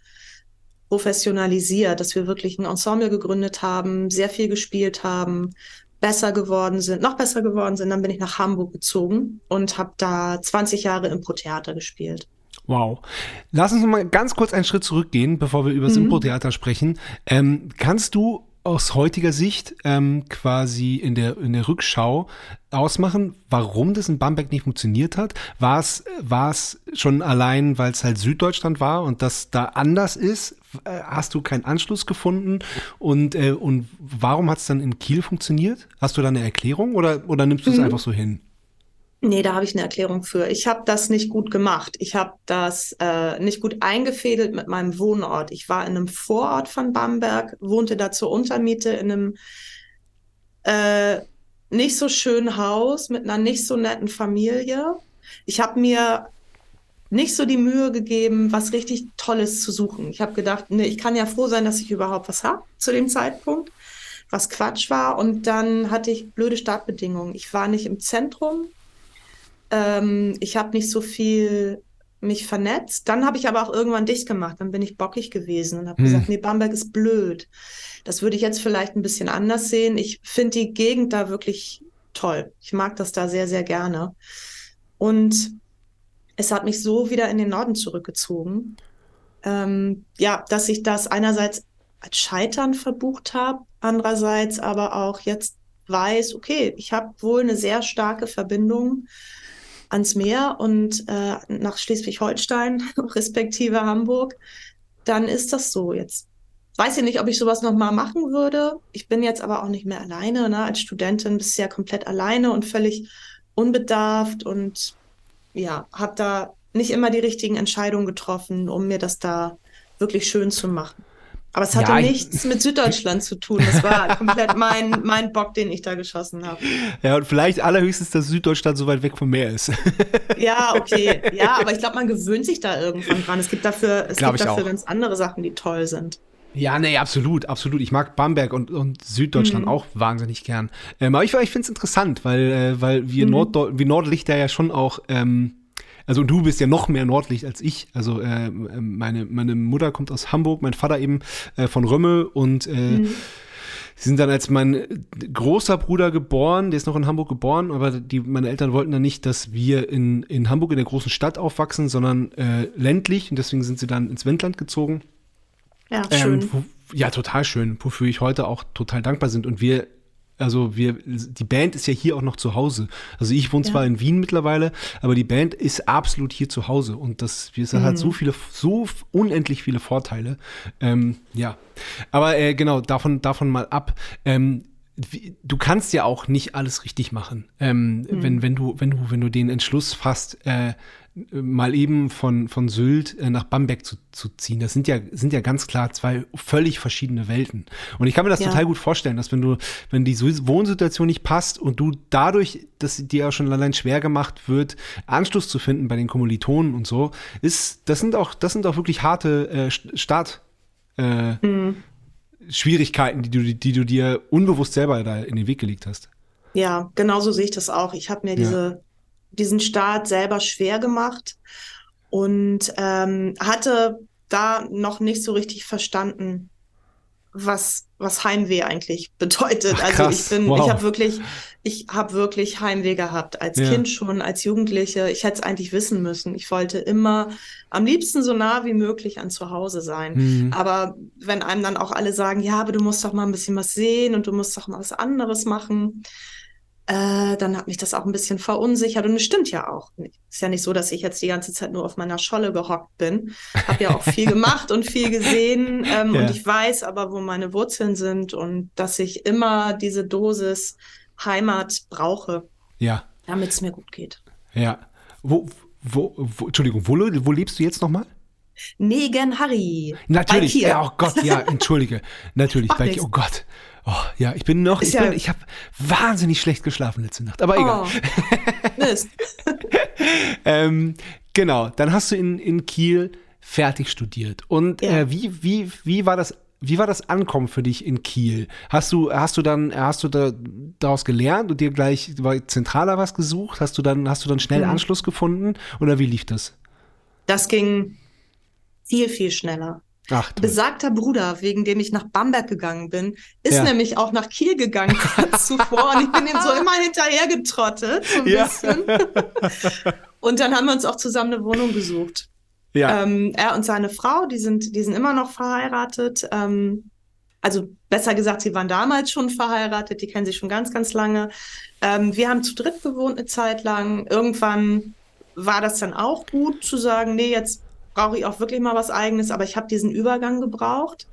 professionalisiert, dass wir wirklich ein Ensemble gegründet haben, sehr viel gespielt haben, besser geworden sind, noch besser geworden sind. Dann bin ich nach Hamburg gezogen und habe da 20 Jahre Impro-Theater gespielt. Wow. Lass uns mal ganz kurz einen Schritt zurückgehen, bevor wir über das mhm. Impro-Theater sprechen. Ähm, kannst du aus heutiger Sicht ähm, quasi in der, in der Rückschau ausmachen, warum das in Bamberg nicht funktioniert hat? War es, war es schon allein, weil es halt Süddeutschland war und das da anders ist? Äh, hast du keinen Anschluss gefunden? Und, äh, und warum hat es dann in Kiel funktioniert? Hast du da eine Erklärung oder, oder nimmst du es mhm. einfach so hin? Nee, da habe ich eine Erklärung für. Ich habe das nicht gut gemacht. Ich habe das äh, nicht gut eingefädelt mit meinem Wohnort. Ich war in einem Vorort von Bamberg, wohnte da zur Untermiete in einem äh, nicht so schönen Haus mit einer nicht so netten Familie. Ich habe mir nicht so die Mühe gegeben, was richtig Tolles zu suchen. Ich habe gedacht, nee, ich kann ja froh sein, dass ich überhaupt was habe zu dem Zeitpunkt, was Quatsch war. Und dann hatte ich blöde Startbedingungen. Ich war nicht im Zentrum ähm, ich habe nicht so viel mich vernetzt. Dann habe ich aber auch irgendwann dicht gemacht. Dann bin ich bockig gewesen und habe hm. gesagt, nee, Bamberg ist blöd. Das würde ich jetzt vielleicht ein bisschen anders sehen. Ich finde die Gegend da wirklich toll. Ich mag das da sehr, sehr gerne. Und es hat mich so wieder in den Norden zurückgezogen. Ähm, ja, dass ich das einerseits als Scheitern verbucht habe, andererseits aber auch jetzt weiß, okay, ich habe wohl eine sehr starke Verbindung ans Meer und äh, nach Schleswig-Holstein, respektive Hamburg, dann ist das so. Jetzt weiß ich nicht, ob ich sowas nochmal machen würde. Ich bin jetzt aber auch nicht mehr alleine. Ne? Als Studentin bist du ja komplett alleine und völlig unbedarft und ja, habe da nicht immer die richtigen Entscheidungen getroffen, um mir das da wirklich schön zu machen. Aber es hatte ja, nichts mit Süddeutschland zu tun. Das war komplett mein, mein Bock, den ich da geschossen habe. Ja, und vielleicht allerhöchstens, dass Süddeutschland so weit weg vom Meer ist. Ja, okay. Ja, aber ich glaube, man gewöhnt sich da irgendwann dran. Es gibt dafür, es gibt dafür ganz andere Sachen, die toll sind. Ja, nee, absolut, absolut. Ich mag Bamberg und, und Süddeutschland mhm. auch wahnsinnig gern. Ähm, aber ich, ich finde es interessant, weil, äh, weil wir, mhm. Nord wir Nordlichter ja schon auch ähm, also du bist ja noch mehr Nordlicht als ich. Also äh, meine, meine Mutter kommt aus Hamburg, mein Vater eben äh, von Römmel und äh, mhm. Sie sind dann als mein großer Bruder geboren, der ist noch in Hamburg geboren, aber die, meine Eltern wollten dann nicht, dass wir in, in Hamburg in der großen Stadt aufwachsen, sondern äh, ländlich und deswegen sind sie dann ins Wendland gezogen. Ja, schön. Ähm, wo, ja, total schön, wofür ich heute auch total dankbar sind und wir also wir, die Band ist ja hier auch noch zu Hause. Also ich wohne ja. zwar in Wien mittlerweile, aber die Band ist absolut hier zu Hause und das, wir mhm. hat so viele, so unendlich viele Vorteile. Ähm, ja, aber äh, genau davon, davon mal ab. Ähm, du kannst ja auch nicht alles richtig machen, ähm, mhm. wenn, wenn du, wenn du, wenn du den Entschluss fasst, äh, mal eben von, von Sylt äh, nach Bamberg zu, zu ziehen. Das sind ja, sind ja ganz klar zwei völlig verschiedene Welten. Und ich kann mir das ja. total gut vorstellen, dass wenn du, wenn die Wohnsituation nicht passt und du dadurch, dass dir auch schon allein schwer gemacht wird, Anschluss zu finden bei den Kommilitonen und so, ist, das sind auch, das sind auch wirklich harte äh, Start, äh, mhm. Schwierigkeiten, die du, die du dir unbewusst selber da in den Weg gelegt hast. Ja, genauso sehe ich das auch. Ich habe mir diese diesen Start selber schwer gemacht und ähm, hatte da noch nicht so richtig verstanden, was was Heimweh eigentlich bedeutet. Ach, also ich bin, wow. ich habe wirklich, ich habe wirklich Heimweh gehabt als ja. Kind schon, als Jugendliche. Ich hätte es eigentlich wissen müssen. Ich wollte immer am liebsten so nah wie möglich an zu Hause sein. Mhm. Aber wenn einem dann auch alle sagen, ja, aber du musst doch mal ein bisschen was sehen und du musst doch mal was anderes machen, äh, dann hat mich das auch ein bisschen verunsichert und es stimmt ja auch. Ist ja nicht so, dass ich jetzt die ganze Zeit nur auf meiner Scholle gehockt bin. Habe ja auch viel gemacht und viel gesehen ähm, ja. und ich weiß aber, wo meine Wurzeln sind und dass ich immer diese Dosis Heimat brauche. Ja, damit es mir gut geht. Ja. Wo, wo, wo Entschuldigung, wo, wo lebst du jetzt nochmal? Negen Harry. Natürlich. Ja, oh Gott, ja, entschuldige. Natürlich. Macht Bei, nix. oh Gott. Oh, ja, ich bin noch, ich, ja- bin, ich habe wahnsinnig schlecht geschlafen letzte Nacht. Aber egal. Oh. Mist. Ähm, genau, dann hast du in, in Kiel fertig studiert. Und Ja. äh, wie, wie, wie war das? Wie war das Ankommen für dich in Kiel? Hast du, hast du dann, hast du da, daraus gelernt und dir gleich war zentraler was gesucht? Hast du dann, hast du dann schnell Mhm. Anschluss gefunden? Oder wie lief das? Das ging viel, viel schneller. Ach. Besagter Bruder, wegen dem ich nach Bamberg gegangen bin, ist Ja. nämlich auch nach Kiel gegangen kurz zuvor und ich bin ihm so immer hinterhergetrottet, so ein Ja. bisschen. Und dann haben wir uns auch zusammen eine Wohnung gesucht. ja, Ähm, er und seine Frau, die sind, die sind immer noch verheiratet. Ähm, also besser gesagt, sie waren damals schon verheiratet, die kennen sich schon ganz, ganz lange. Ähm, wir haben zu dritt gewohnt eine Zeit lang. Irgendwann war das dann auch gut zu sagen, nee, jetzt brauche ich auch wirklich mal was Eigenes, aber ich habe diesen Übergang gebraucht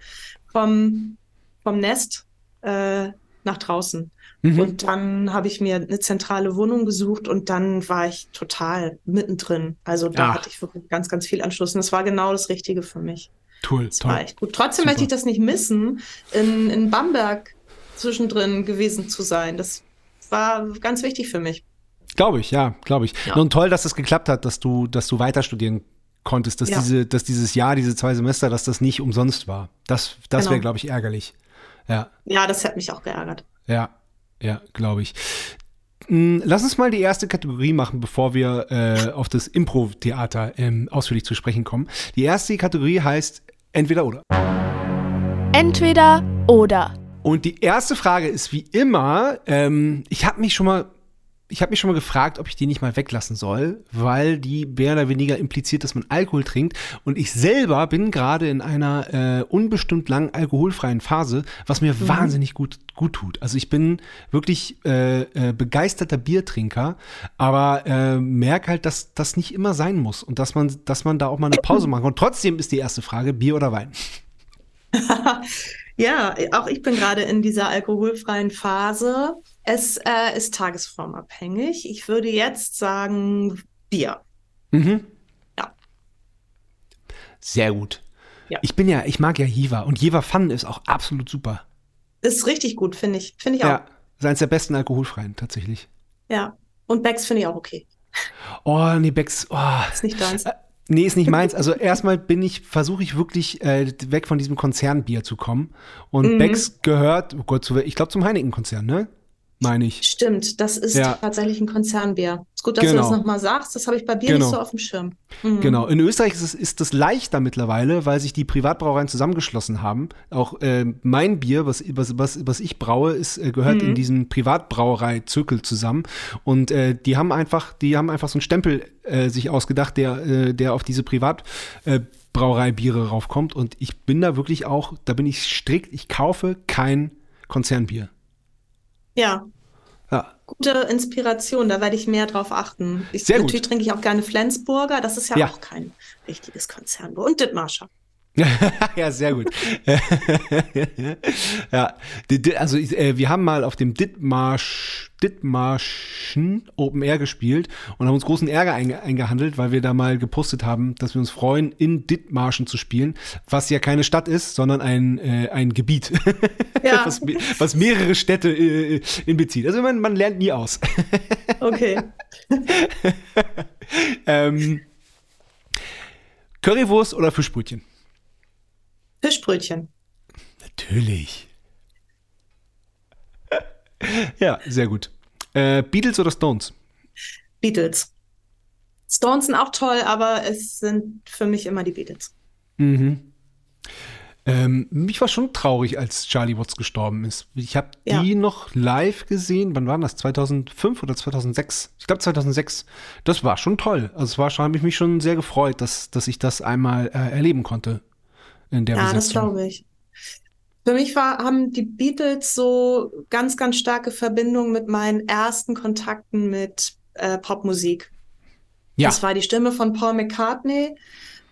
vom, vom Nest äh, nach draußen. Mhm. Und dann habe ich mir eine zentrale Wohnung gesucht und dann war ich total mittendrin. Also da Ah. hatte ich wirklich ganz, ganz viel Anschluss. Und das war genau das Richtige für mich. toll, Das toll. war echt gut. Trotzdem Super. möchte ich das nicht missen, in, in Bamberg zwischendrin gewesen zu sein. Das war ganz wichtig für mich. Glaube ich, ja, glaube ich. Ja. Und toll, dass es geklappt hat, dass du, dass du weiter studieren konntest, dass Ja. diese, dass dieses Jahr, diese zwei Semester, dass das nicht umsonst war. Das, das Genau. wäre, glaube ich, ärgerlich. Ja, Ja, das hat mich auch geärgert. ja, ja, glaube ich. Mm, Lass uns mal die erste Kategorie machen, bevor wir äh, auf das Impro-Theater ähm, ausführlich zu sprechen kommen. Die erste Kategorie heißt entweder oder. Entweder oder. Und die erste Frage ist wie immer, ähm, ich habe mich schon mal, ich habe mich schon mal gefragt, ob ich die nicht mal weglassen soll, weil die mehr oder weniger impliziert, dass man Alkohol trinkt. Und ich selber bin gerade in einer äh, unbestimmt langen alkoholfreien Phase, was mir wahnsinnig gut, gut tut. Also ich bin wirklich äh, äh, begeisterter Biertrinker, aber äh, merke halt, dass das nicht immer sein muss und dass man, dass man da auch mal eine Pause machen kann. Und trotzdem ist die erste Frage, Bier oder Wein? Ja, auch ich bin gerade in dieser alkoholfreien Phase. Es äh, ist tagesformabhängig. Ich würde jetzt sagen Bier. Mhm. Ja. Sehr gut. Ja. Ich bin ja, ich mag ja Jiva und Jiva Fun ist auch absolut super. Ist richtig gut, finde ich. Finde ich auch. Ja, ist eines der besten alkoholfreien tatsächlich. Ja. Und Becks finde ich auch okay. Oh, nee, Becks, oh. Ist nicht deins. Nee, ist nicht meins. Also erstmal bin ich, versuche ich wirklich äh, weg von diesem Konzernbier zu kommen. Und Mhm. Becks gehört, oh Gott, zu, ich glaube zum Heineken-Konzern, ne? Meine ich. Stimmt, das ist Ja. tatsächlich ein Konzernbier. Ist gut, dass du Genau. das nochmal sagst. Das habe ich bei Bier Genau. nicht so auf dem Schirm. Mhm. Genau. In Österreich ist es ist das leichter mittlerweile, weil sich die Privatbrauereien zusammengeschlossen haben. Auch äh, mein Bier, was, was, was, was ich braue, ist, äh, gehört Mhm. in diesen Privatbrauerei-Zirkel zusammen. Und äh, die haben einfach, die haben einfach so einen Stempel äh, sich ausgedacht, der, äh, der auf diese äh, Brauereibiere raufkommt. Und ich bin da wirklich auch, da bin ich strikt, ich kaufe kein Konzernbier. Ja, Ja. gute Inspiration. Da werde ich mehr drauf achten. Ich, Sehr gut. natürlich trinke ich auch gerne Flensburger. Das ist ja, Ja. auch kein richtiges Konzernbier. Und Dithmarscher. ja, sehr gut. ja, also äh, wir haben mal auf dem Dithmarsch, Dithmarschen Open Air gespielt und haben uns großen Ärger einge eingehandelt, weil wir da mal gepostet haben, dass wir uns freuen, in Dithmarschen zu spielen, was ja keine Stadt ist, sondern ein, äh, ein Gebiet, Ja. was, was mehrere Städte äh, inbezieht. Also man, man lernt nie aus. Okay. ähm, Currywurst oder Fischbrötchen? Fischbrötchen. Natürlich. ja, sehr gut. Äh, Beatles oder Stones? Beatles. Stones sind auch toll, aber es sind für mich immer die Beatles. Mhm. Ähm, mich war schon traurig, als Charlie Watts gestorben ist. Ich habe Ja. die noch live gesehen. Wann war das? 2005 oder 2006? Ich glaube 2006. Das war schon toll. Also es war schon, habe ich mich schon sehr gefreut, dass, dass ich das einmal äh, erleben konnte in der Ja, das Besetzung. glaube ich. Für mich war, haben die Beatles so ganz, ganz starke Verbindung mit meinen ersten Kontakten mit äh, Popmusik. Ja, Das war die Stimme von Paul McCartney,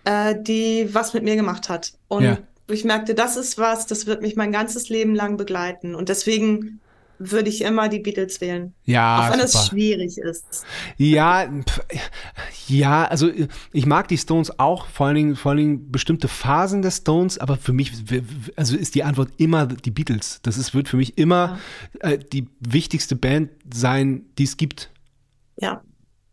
äh, die was mit mir gemacht hat. Und Ja. ich merkte, das ist was, das wird mich mein ganzes Leben lang begleiten. Und deswegen würde ich immer die Beatles wählen. Ja, Auch wenn es schwierig ist. Ja, ja, also ich mag die Stones auch, vor allen Dingen, vor allen Dingen bestimmte Phasen der Stones, aber für mich, also ist die Antwort immer die Beatles. Das ist, wird für mich immer äh, die wichtigste Band sein, die es gibt. Ja.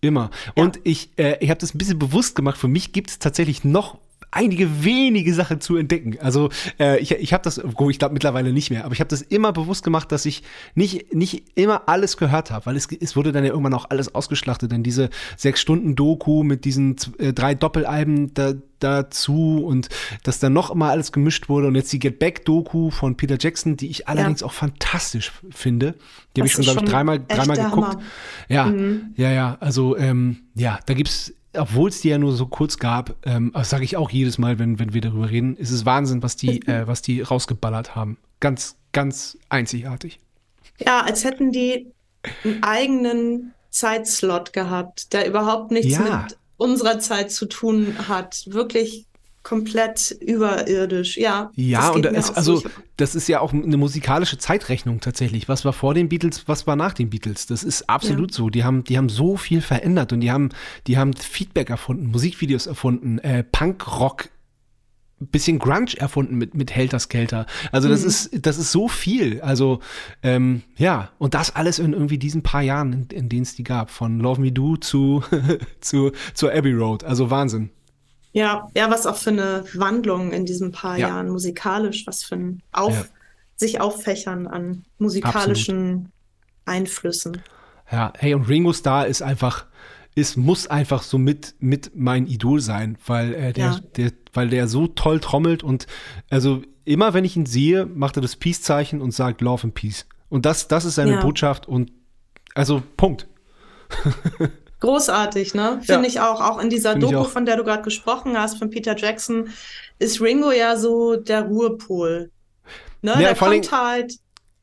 Immer. Und ich, äh, ich habe das ein bisschen bewusst gemacht. Für mich gibt es tatsächlich noch einige wenige Sachen zu entdecken. Also äh, ich, ich habe das, ich glaube mittlerweile nicht mehr, aber ich habe das immer bewusst gemacht, dass ich nicht, nicht immer alles gehört habe, weil es, es wurde dann ja irgendwann auch alles ausgeschlachtet. Denn diese sechs Stunden Doku mit diesen äh, drei Doppelalben da, dazu und dass dann noch immer alles gemischt wurde und jetzt die Get Back Doku von Peter Jackson, die ich allerdings auch fantastisch finde. Die habe ich schon, glaube ich, dreimal, dreimal geguckt. Hammer. Ja, Mhm. ja, ja. Also ähm, ja, da gibt's, obwohl es die ja nur so kurz gab, ähm, das sage ich auch jedes Mal, wenn, wenn wir darüber reden, ist es Wahnsinn, was die, äh, was die rausgeballert haben. Ganz, ganz einzigartig. Ja, als hätten die einen eigenen Zeitslot gehabt, der überhaupt nichts Ja. mit unserer Zeit zu tun hat. Wirklich komplett überirdisch. Ja, Ja, und auch also, so. das ist ja auch eine musikalische Zeitrechnung tatsächlich. Was war vor den Beatles, was war nach den Beatles? Das ist absolut so. Die haben, die haben so viel verändert und die haben, die haben Feedback erfunden, Musikvideos erfunden, äh, Punkrock bisschen Grunge erfunden mit, mit Helter Skelter. Also das ist, das ist so viel. Also, ähm, ja, und das alles in irgendwie diesen paar Jahren, in, in denen es die gab. Von Love Me Do zu, zu, zu Abbey Road. Also Wahnsinn. Ja, ja, was auch für eine Wandlung in diesen paar Ja. Jahren musikalisch, was für ein Auf, Ja. sich auffächern an musikalischen Einflüssen. Ja, hey, und Ringo Starr ist einfach, ist, muss einfach so mit, mit mein Idol sein, weil äh, der, Ja. der, weil der so toll trommelt und also immer wenn ich ihn sehe, macht er das Peace-Zeichen und sagt Love and Peace. Und das, das ist seine. Botschaft und also Punkt. Großartig, ne? Ja. Finde ich auch. Auch in dieser Finde ich Doku, von der du gerade gesprochen hast, von Peter Jackson, ist Ringo ja so der Ruhepol. Ne? Ja, der kommt halt,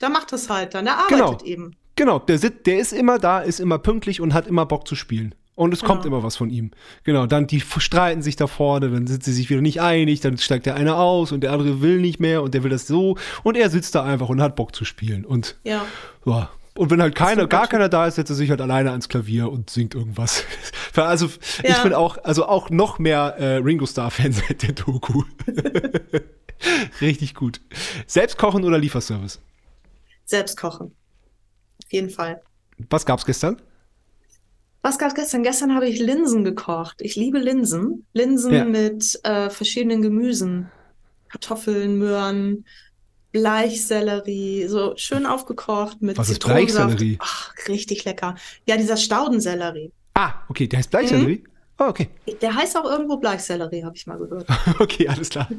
der macht das halt dann, der Genau. arbeitet eben. Genau, der, sit, der ist immer da, ist immer pünktlich und hat immer Bock zu spielen. Und es kommt Genau. immer was von ihm. Genau, dann die streiten sich da vorne, dann sind sie sich wieder nicht einig, dann steigt der eine aus und der andere will nicht mehr und der will das so und er sitzt da einfach und hat Bock zu spielen. Und Ja. ja. Und wenn halt keiner, gar keiner da ist, setzt er sich halt alleine ans Klavier und singt irgendwas. Also ich Ja. bin auch, also auch noch mehr äh, Ringo Starr-Fan seit der Doku. Richtig gut. Selbst kochen oder Lieferservice? Selbst kochen. Auf jeden Fall. Was gab's gestern? Was gab's gestern? Gestern habe ich Linsen gekocht. Ich liebe Linsen. Linsen Ja. mit äh, verschiedenen Gemüsen. Kartoffeln, Möhren, Bleichsellerie, so schön aufgekocht mit Was ist. Bleichsellerie? Ach, richtig lecker. Ja, dieser Staudensellerie. Ah, okay, der heißt Bleichsellerie? Oh, okay. Der heißt auch irgendwo Bleichsellerie, habe ich mal gehört. Okay, alles klar.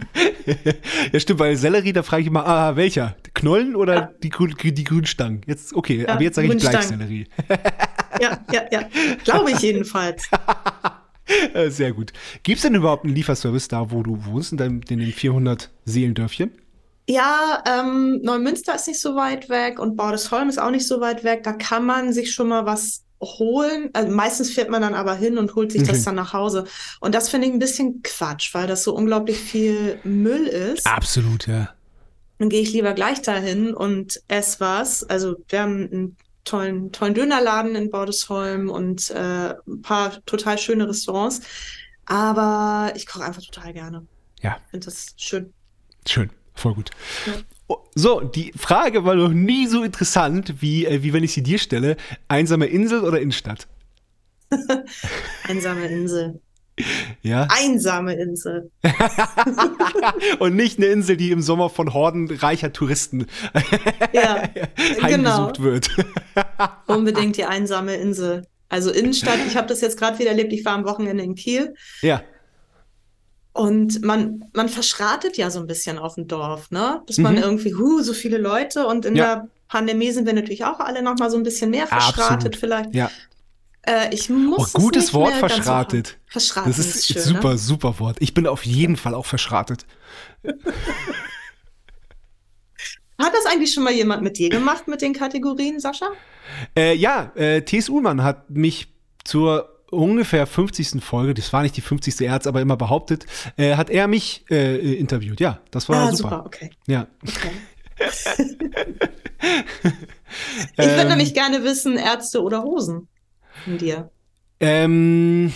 ja, stimmt, bei Sellerie, da frage ich immer, ah, welcher? Knollen oder Ja. die, grün, die Grünstangen? Jetzt, okay, aber jetzt sage ich. Bleichsellerie. Ja, ja, ja. Glaube ich jedenfalls. Sehr gut. Gibt es denn überhaupt einen Lieferservice da, wo du wohnst, in, deinem, in den 400 Seelendörfchen? Ja, ähm, Neumünster ist nicht so weit weg und Bordesholm ist auch nicht so weit weg. Da kann man sich schon mal was holen. Also meistens fährt man dann aber hin und holt sich Okay. das dann nach Hause. Und das finde ich ein bisschen Quatsch, weil das so unglaublich viel Müll ist. Absolut, ja. Dann gehe ich lieber gleich dahin und esse was. Also wir haben einen tollen, tollen Dönerladen in Bordesholm und äh, ein paar total schöne Restaurants. Aber ich koche einfach total gerne. Ja, Ich finde das schön. schön, voll gut. Ja. Oh, So, die Frage war noch nie so interessant, wie, äh, wie wenn ich sie dir stelle. Einsame Insel oder Innenstadt? Einsame Insel. Ja. Einsame Insel. Und nicht eine Insel, die im Sommer von Horden reicher Touristen Ja, genau. heimgesucht wird. Unbedingt die einsame Insel. Also Innenstadt, ich habe das jetzt gerade wieder erlebt, ich war am Wochenende in Kiel ja. Und man, man verschratet ja so ein bisschen auf dem Dorf, ne? Dass man Mhm. irgendwie, huh, so viele Leute und in Ja. der Pandemie sind wir natürlich auch alle noch mal so ein bisschen mehr verschratet Absolut. vielleicht. Ja. Äh, ich muss Oh, es gutes Wort, ganz so verschratet. Das ist, ist schön, super, ne? super Wort. Ich bin auf jeden Fall auch verschratet. Hat das eigentlich schon mal jemand mit dir gemacht mit den Kategorien, Sascha? Äh, ja, äh, T.S. Ullmann hat mich zur ungefähr 50. Folge, das war nicht die 50. Er hat's aber immer behauptet, äh, hat er mich äh, interviewt. Ja, das war ah, super. super, okay. Ja. okay. ich würde Ähm, nämlich gerne wissen, Ärzte oder Hosen von dir. Ähm,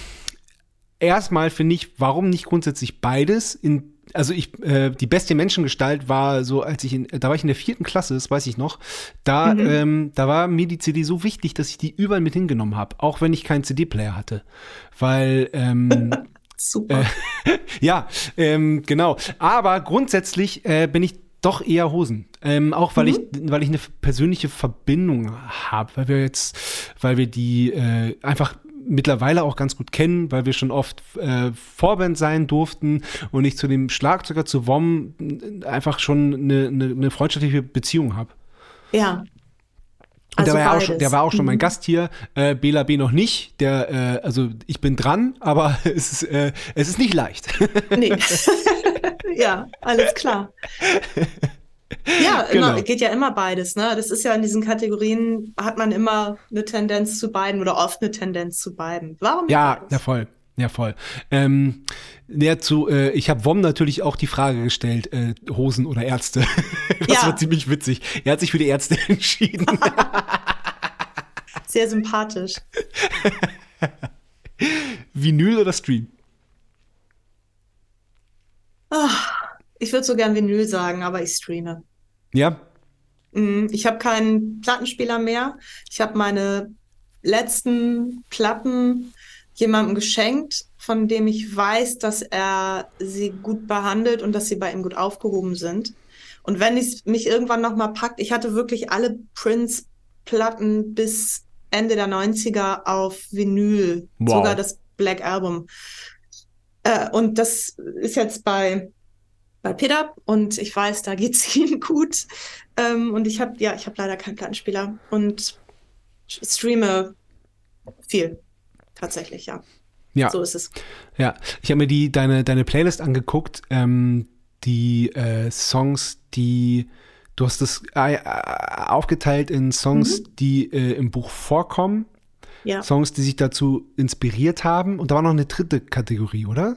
erstmal finde ich, warum nicht grundsätzlich beides? In, also ich, äh, die beste Menschengestalt war so, als ich in, da war ich in der vierten Klasse, das weiß ich noch. Da, Mhm. ähm, da war mir die CD so wichtig, dass ich die überall mit hingenommen habe, auch wenn ich keinen CD-Player hatte, weil ähm, Super. ja, ähm, genau. Aber grundsätzlich äh, bin ich doch eher Hosen. Ähm, auch weil Mhm. ich, weil ich eine persönliche Verbindung habe, weil wir jetzt, weil wir die äh, einfach mittlerweile auch ganz gut kennen, weil wir schon oft äh, Vorband sein durften und ich zu dem Schlagzeuger zu WOM einfach schon eine, eine, eine freundschaftliche Beziehung habe. ja. Und der, war ja auch schon, der war auch schon mein Mhm. Gast hier, äh, Bela B noch nicht. Der, äh, also ich bin dran, aber es ist, äh, es ist nicht leicht. Nee. ja, alles klar. Ja, Genau. immer, geht ja immer beides, ne? Das ist ja in diesen Kategorien, hat man immer eine Tendenz zu beiden oder oft eine Tendenz zu beiden. Warum? nicht Ja, ja voll. Ja, voll. Ähm, der zu, äh, ich habe Wom natürlich auch die Frage gestellt, äh, Hosen oder Ärzte. das Ja. war ziemlich witzig. Er hat sich für die Ärzte entschieden. Sehr sympathisch. Vinyl oder Stream? Ah, ich würde so gern Vinyl sagen, aber ich streame. Ja? Mm, Ich habe keinen Plattenspieler mehr. Ich habe meine letzten Platten jemandem geschenkt, von dem ich weiß, dass er sie gut behandelt und dass sie bei ihm gut aufgehoben sind. Und wenn es mich irgendwann nochmal packt, ich hatte wirklich alle Prince-Platten bis Ende der 90er auf Vinyl, Wow. sogar das Black Album. Äh, und das ist jetzt bei, bei Peter und ich weiß, da geht's ihm gut. Ähm, und ich habe, ja, ich habe leider keinen Plattenspieler und streame viel. Tatsächlich, ja. Ja. So ist es. Ja, ich habe mir die deine deine Playlist angeguckt, ähm, die äh, Songs, die du hast es äh, äh, aufgeteilt in Songs, die äh, im Buch vorkommen, Ja. Songs, die sich dazu inspiriert haben, und da war noch eine dritte Kategorie, oder?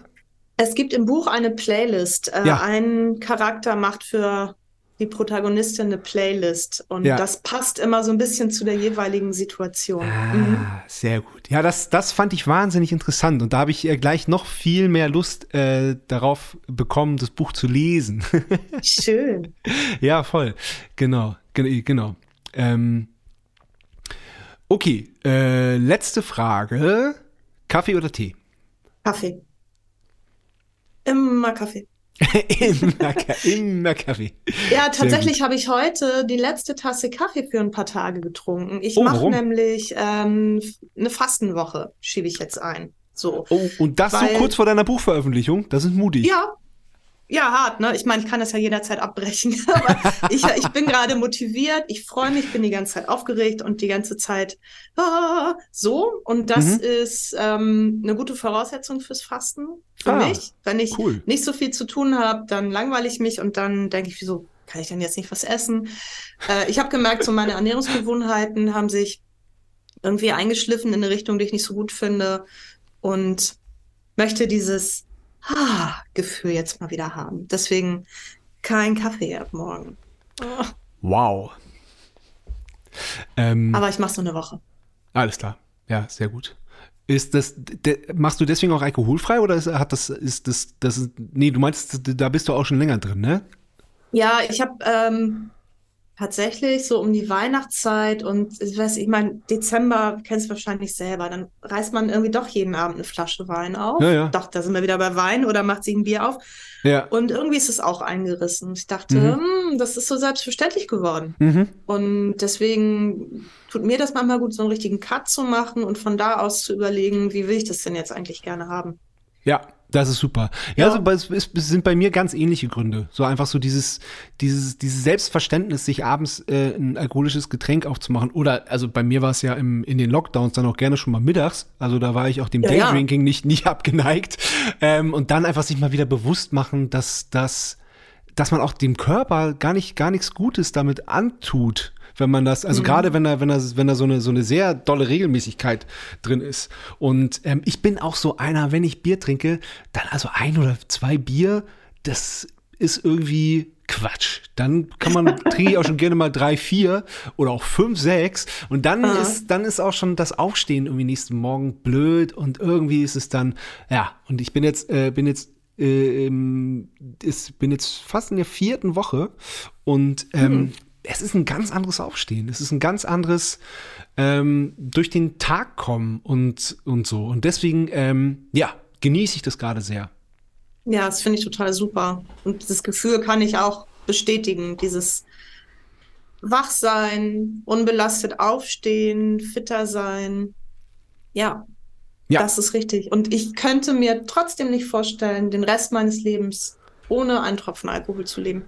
Es gibt im Buch eine Playlist. Äh, Ja. Ein Charakter macht für die Protagonistin eine Playlist und Ja. das passt immer so ein bisschen zu der jeweiligen Situation. Mhm. Ah, sehr gut. Ja, das, das fand ich wahnsinnig interessant und da habe ich äh, gleich noch viel mehr Lust äh, darauf bekommen, das Buch zu lesen. Schön. ja, voll. Genau, Gen- genau. Ähm, okay, äh, letzte Frage. Kaffee oder Tee? Kaffee. Immer Kaffee. immer, immer Kaffee. Ja, tatsächlich habe ich heute die letzte Tasse Kaffee für ein paar Tage getrunken. Ich Oh, mache nämlich ähm, eine Fastenwoche, schiebe ich jetzt ein. So. Oh, und das Weil- so kurz vor deiner Buchveröffentlichung? Das ist mutig. Ja, ja, hart, ne? Ich meine, ich kann das ja jederzeit abbrechen, aber ich, ich bin gerade motiviert, ich freue mich, bin die ganze Zeit aufgeregt und die ganze Zeit ah, so. Und das Mhm. ist ähm, eine gute Voraussetzung fürs Fasten für Ah, mich. Wenn ich cool. nicht so viel zu tun habe, dann langweile ich mich und dann denke ich, wieso kann ich denn jetzt nicht was essen? Äh, ich habe gemerkt, so meine Ernährungsgewohnheiten haben sich irgendwie eingeschliffen in eine Richtung, die ich nicht so gut finde und möchte dieses ah, Gefühl jetzt mal wieder haben. Deswegen kein Kaffee ab morgen. Oh, Wow. Ähm, aber ich mache so eine Woche. Alles klar. Ja, sehr gut. Ist das, de, machst du deswegen auch alkoholfrei oder ist, hat das, ist das, das nee, du meinst, da bist du auch schon länger drin, ne? Ja, ich habe ähm, tatsächlich so um die Weihnachtszeit und ich weiß, ich meine, Dezember kennst du wahrscheinlich selber, dann reißt man irgendwie doch jeden Abend eine Flasche Wein auf. Ja, ja. Doch, da sind wir wieder bei Wein oder macht sich ein Bier auf. Ja. Und irgendwie ist es auch eingerissen. Ich dachte, Mhm. hm, das ist so selbstverständlich geworden. Mhm. Und deswegen tut mir das manchmal gut, so einen richtigen Cut zu machen und von da aus zu überlegen, wie will ich das denn jetzt eigentlich gerne haben. Ja, das ist super. Ja, Ja. also bei- es, es sind bei mir ganz ähnliche Gründe. So einfach so dieses, dieses, dieses Selbstverständnis, sich abends äh, ein alkoholisches Getränk aufzumachen. Oder, also bei mir war es ja im, in den Lockdowns dann auch gerne schon mal mittags. Also da war ich auch dem Ja, ja. Daydrinking nicht, nicht abgeneigt. Ähm, und dann einfach sich mal wieder bewusst machen, dass, dass, dass man auch dem Körper gar nicht, gar nichts Gutes damit antut. Wenn man das, also gerade wenn da, wenn da, wenn da so eine, so eine sehr dolle Regelmäßigkeit drin ist. Und ähm, ich bin auch so einer, wenn ich Bier trinke, dann also ein oder zwei Bier, das ist irgendwie Quatsch. Dann kann man, trinke ich auch schon gerne mal drei, vier oder auch fünf, sechs. Und dann Ah. ist, dann ist auch schon das Aufstehen irgendwie nächsten Morgen blöd und irgendwie ist es dann, ja, und ich bin jetzt, äh, bin jetzt, äh, ist, bin jetzt fast in der vierten Woche und ähm, es ist ein ganz anderes Aufstehen. Es ist ein ganz anderes ähm, durch den Tag kommen und, und so. Und deswegen, ähm, ja, genieße ich das gerade sehr. Ja, das finde ich total super. Und das Gefühl kann ich auch bestätigen. Dieses Wachsein, unbelastet aufstehen, fitter sein. Ja, Ja. das ist richtig. Und ich könnte mir trotzdem nicht vorstellen, den Rest meines Lebens ohne einen Tropfen Alkohol zu leben.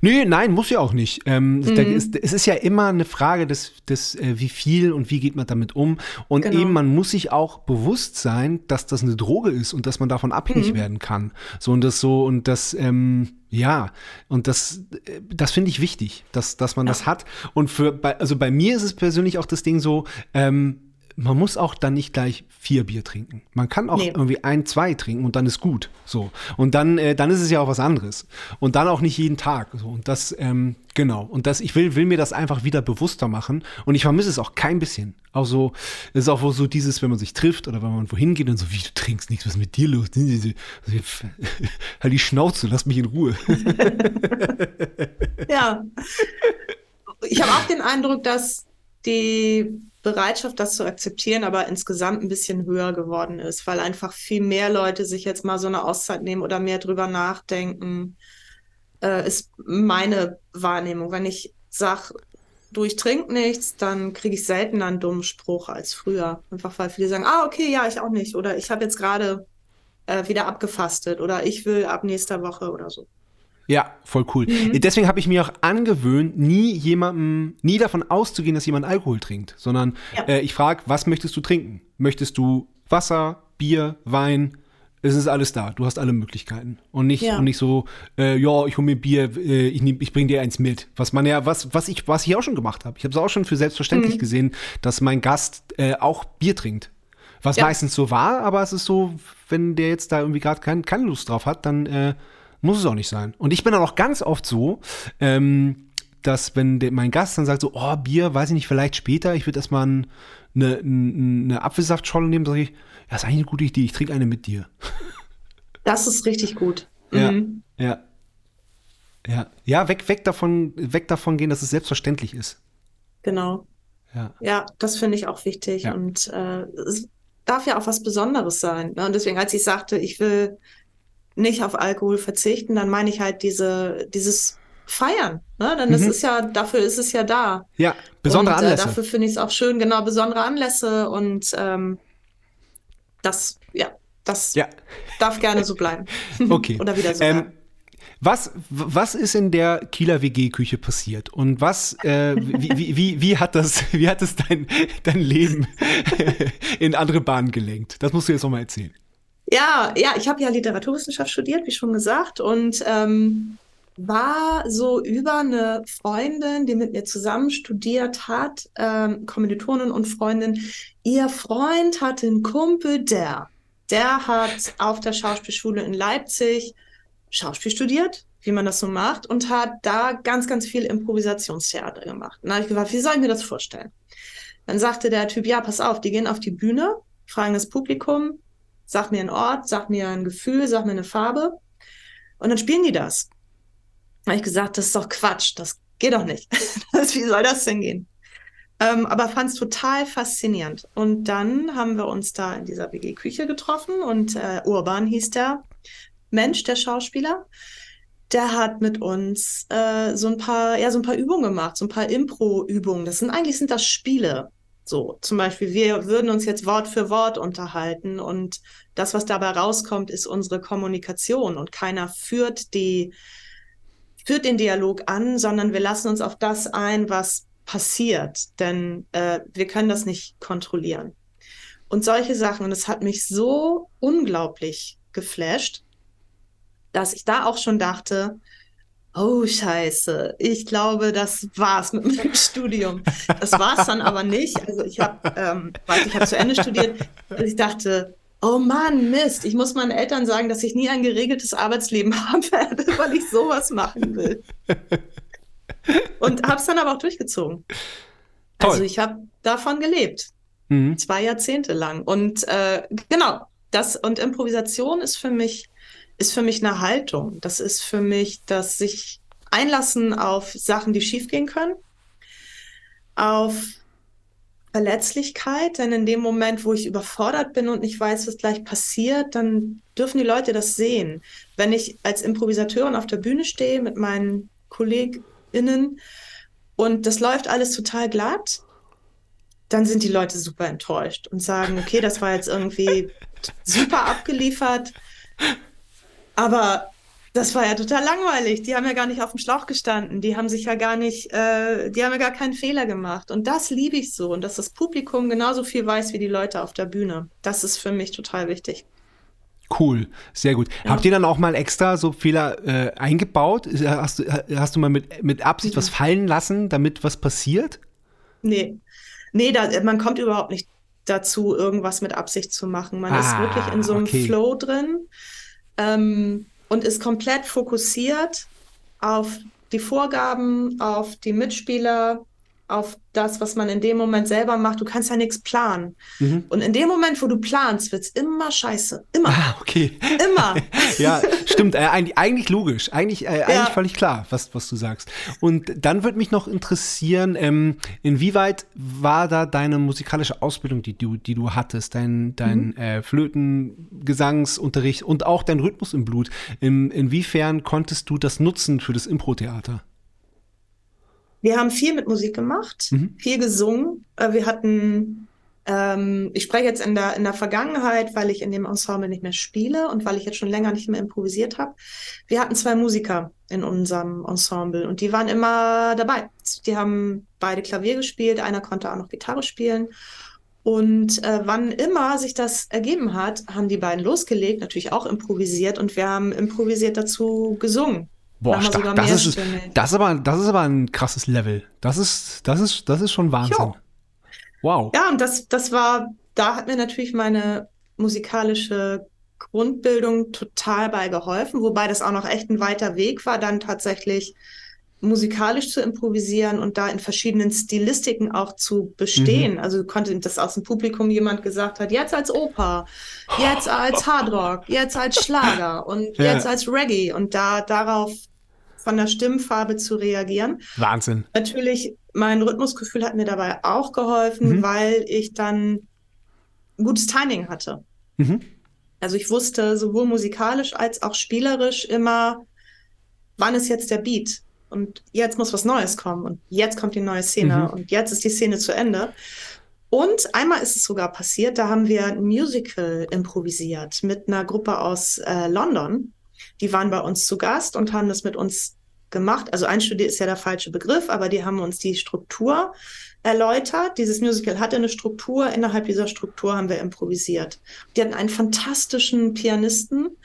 Nö, nein, muss ja auch nicht. Ähm, Mhm. ist, es ist ja immer eine Frage des, des äh, wie viel und wie geht man damit um. Und Genau. eben, man muss sich auch bewusst sein, dass das eine Droge ist und dass man davon abhängig Mhm. werden kann. So und das so und das, ähm, ja, und das, äh, das finde ich wichtig, dass, dass man Ja. das hat. Und für, bei, also bei mir ist es persönlich auch das Ding so, ähm, man muss auch dann nicht gleich vier Bier trinken. Man kann auch Nee. irgendwie ein, zwei trinken und dann ist gut. So. Und dann, äh, dann ist es ja auch was anderes. Und dann auch nicht jeden Tag. So. Und das, ähm, genau. Und das, ich will, will mir das einfach wieder bewusster machen. Und ich vermisse es auch kein bisschen. Auch so, es ist auch so dieses, wenn man sich trifft oder wenn man wohin geht und so, wie du trinkst nichts, was ist mit dir los? Halt die Schnauze, lass mich in Ruhe. Ja. Ich habe auch den Eindruck, dass die Bereitschaft, das zu akzeptieren, aber insgesamt ein bisschen höher geworden ist, weil einfach viel mehr Leute sich jetzt mal so eine Auszeit nehmen oder mehr drüber nachdenken, äh, ist meine Wahrnehmung. Wenn ich sage, du, ich trinke nichts, dann kriege ich selten einen dummen Spruch als früher. Einfach weil viele sagen, ah, okay, ja, ich auch nicht. Oder ich habe jetzt gerade äh, wieder abgefastet oder ich will ab nächster Woche oder so. Ja, voll cool. Mhm. Deswegen habe ich mir auch angewöhnt, nie jemandem, nie davon auszugehen, dass jemand Alkohol trinkt, sondern Ja. äh, ich frage, was möchtest du trinken? Möchtest du Wasser, Bier, Wein? Es ist alles da. Du hast alle Möglichkeiten. Und nicht, Ja. und nicht so, äh, ja, ich hole mir Bier, äh, ich, nehm, ich bring dir eins mit. Was man ja, was, was ich, was ich auch schon gemacht habe. Ich habe es auch schon für selbstverständlich Mhm. gesehen, dass mein Gast äh, auch Bier trinkt. Was Ja. meistens so war, aber es ist so, wenn der jetzt da irgendwie gerade kein, keine Lust drauf hat, dann äh, muss es auch nicht sein. Und ich bin dann auch ganz oft so, ähm, dass wenn der, mein Gast dann sagt so, oh, Bier, weiß ich nicht, vielleicht später, ich würde erstmal ein, eine, eine Apfelsaftscholle nehmen, sage ich, ja, ist eigentlich eine gute Idee, ich trinke eine mit dir. Das ist richtig gut. Ja, Mhm. ja. Ja, ja, weg, weg davon, weg davon gehen, dass es selbstverständlich ist. Genau. Ja. Ja, das finde ich auch wichtig. Ja. Und äh, es darf ja auch was Besonderes sein. Ne? Und deswegen, als ich sagte, ich will nicht auf Alkohol verzichten, dann meine ich halt diese, dieses Feiern. Ne? Denn das Mhm. ist ja, dafür ist es ja da. Ja, besondere und, äh, Anlässe. dafür finde ich es auch schön, genau, besondere Anlässe und ähm, das, ja, das Ja. darf gerne so bleiben. Okay. Oder wieder so Ähm, bleiben. was, was ist in der Kieler WG-Küche passiert? Und was, äh, wie, wie, wie, wie hat das, wie hat das dein, dein Leben in andere Bahnen gelenkt? Das musst du jetzt noch mal erzählen. Ja, ja, ich habe ja Literaturwissenschaft studiert, wie schon gesagt, und ähm, war so über eine Freundin, die mit mir zusammen studiert hat, ähm, Kommilitonin und Freundin. Ihr Freund hatte einen Kumpel, der, der hat auf der Schauspielschule in Leipzig Schauspiel studiert, wie man das so macht, und hat da ganz, ganz viel Improvisationstheater gemacht. Und da habe ich gefragt, wie soll ich mir das vorstellen? Dann sagte der Typ, ja, pass auf, die gehen auf die Bühne, fragen das Publikum, sag mir einen Ort, sag mir ein Gefühl, sag mir eine Farbe. Und dann spielen die das. Da habe ich gesagt, das ist doch Quatsch, das geht doch nicht. Das, wie soll das denn gehen? Ähm, aber fand es total faszinierend. Und dann haben wir uns da in dieser WG-Küche getroffen und äh, Urban hieß der Mensch, der Schauspieler. Der hat mit uns äh, so ein paar, ja, so ein paar Übungen gemacht, so ein paar Impro-Übungen. Das sind eigentlich sind das Spiele. So, zum Beispiel, wir würden uns jetzt Wort für Wort unterhalten und das, was dabei rauskommt, ist unsere Kommunikation und keiner führt die, führt den Dialog an, sondern wir lassen uns auf das ein, was passiert, denn äh, wir können das nicht kontrollieren. Und solche Sachen, und es hat mich so unglaublich geflasht, dass ich da auch schon dachte, oh Scheiße, ich glaube, das war's mit meinem Studium. Das war's dann aber nicht. Also ich habe, ähm, weiß ich habe zu Ende studiert. Also ich dachte, oh Mann, Mist, ich muss meinen Eltern sagen, dass ich nie ein geregeltes Arbeitsleben haben werde, weil ich sowas machen will. Und habe es dann aber auch durchgezogen. Toll. Also ich habe davon gelebt. Mhm. Zwei Jahrzehnte lang. Und äh, genau, das und Improvisation ist für mich, ist für mich eine Haltung. Das ist für mich, dass sich einlassen auf Sachen, die schiefgehen können, auf Verletzlichkeit, denn in dem Moment, wo ich überfordert bin und nicht weiß, was gleich passiert, dann dürfen die Leute das sehen. Wenn ich als Improvisateurin auf der Bühne stehe mit meinen KollegInnen und das läuft alles total glatt, dann sind die Leute super enttäuscht und sagen, okay, das war jetzt irgendwie super abgeliefert, aber das war ja total langweilig. Die haben ja gar nicht auf dem Schlauch gestanden. Die haben sich ja gar nicht, äh, die haben ja gar keinen Fehler gemacht. Und das liebe ich so. Und dass das Publikum genauso viel weiß wie die Leute auf der Bühne. Das ist für mich total wichtig. Cool, sehr gut. Ja. Habt ihr dann auch mal extra so Fehler äh, eingebaut? Hast du, hast du mal mit, mit Absicht ja. was fallen lassen, damit was passiert? Nee. Nee, da, man kommt überhaupt nicht dazu, irgendwas mit Absicht zu machen. Man ah, ist wirklich in so einem okay. Flow drin. Ähm, und ist komplett fokussiert auf die Vorgaben, auf die Mitspieler, auf das, was man in dem Moment selber macht. Du kannst ja nichts planen. Mhm. Und in dem Moment, wo du planst, wird es immer scheiße. Immer. Ah, okay. Immer. ja, stimmt. Äh, eigentlich, eigentlich, logisch. Eigentlich, äh, ja. eigentlich völlig klar, was, was du sagst. Und dann würde mich noch interessieren, ähm, inwieweit war da deine musikalische Ausbildung, die du, die du hattest, dein, dein mhm. äh, Flöten, Gesangsunterricht und auch dein Rhythmus im Blut? In, inwiefern konntest du das nutzen für das Impro-Theater? Wir haben viel mit Musik gemacht, mhm. viel gesungen. Äh, wir hatten, ähm, ich spreche jetzt in der, in der Vergangenheit, weil ich in dem Ensemble nicht mehr spiele und weil ich jetzt schon länger nicht mehr improvisiert habe. Wir hatten zwei Musiker in unserem Ensemble und die waren immer dabei. Die haben beide Klavier gespielt, einer konnte auch noch Gitarre spielen. Und äh, wann immer sich das ergeben hat, haben die beiden losgelegt, natürlich auch improvisiert und wir haben improvisiert dazu gesungen. Boah, stark. Das ist, das, ist aber, das ist aber ein krasses Level. Das ist, das ist, das ist schon Wahnsinn. Jo. Wow. Ja, und das, das war, da hat mir natürlich meine musikalische Grundbildung total bei geholfen, wobei das auch noch echt ein weiter Weg war, dann tatsächlich musikalisch zu improvisieren und da in verschiedenen Stilistiken auch zu bestehen. Mhm. Also konnte das aus dem Publikum jemand gesagt hat, jetzt als Oper, jetzt als Hardrock, jetzt als Schlager und ja. jetzt als Reggae und da darauf von der Stimmfarbe zu reagieren. Wahnsinn. Natürlich, mein Rhythmusgefühl hat mir dabei auch geholfen, mhm. weil ich dann gutes Timing hatte. Mhm. Also ich wusste sowohl musikalisch als auch spielerisch immer, wann ist jetzt der Beat? Und jetzt muss was Neues kommen und jetzt kommt die neue Szene mhm. und jetzt ist die Szene zu Ende. Und einmal ist es sogar passiert, da haben wir ein Musical improvisiert mit einer Gruppe aus äh, London. Die waren bei uns zu Gast und haben das mit uns gemacht. Also einstudiert ist ja der falsche Begriff, aber die haben uns die Struktur erläutert. Dieses Musical hatte eine Struktur. Innerhalb dieser Struktur haben wir improvisiert. Die hatten einen fantastischen Pianisten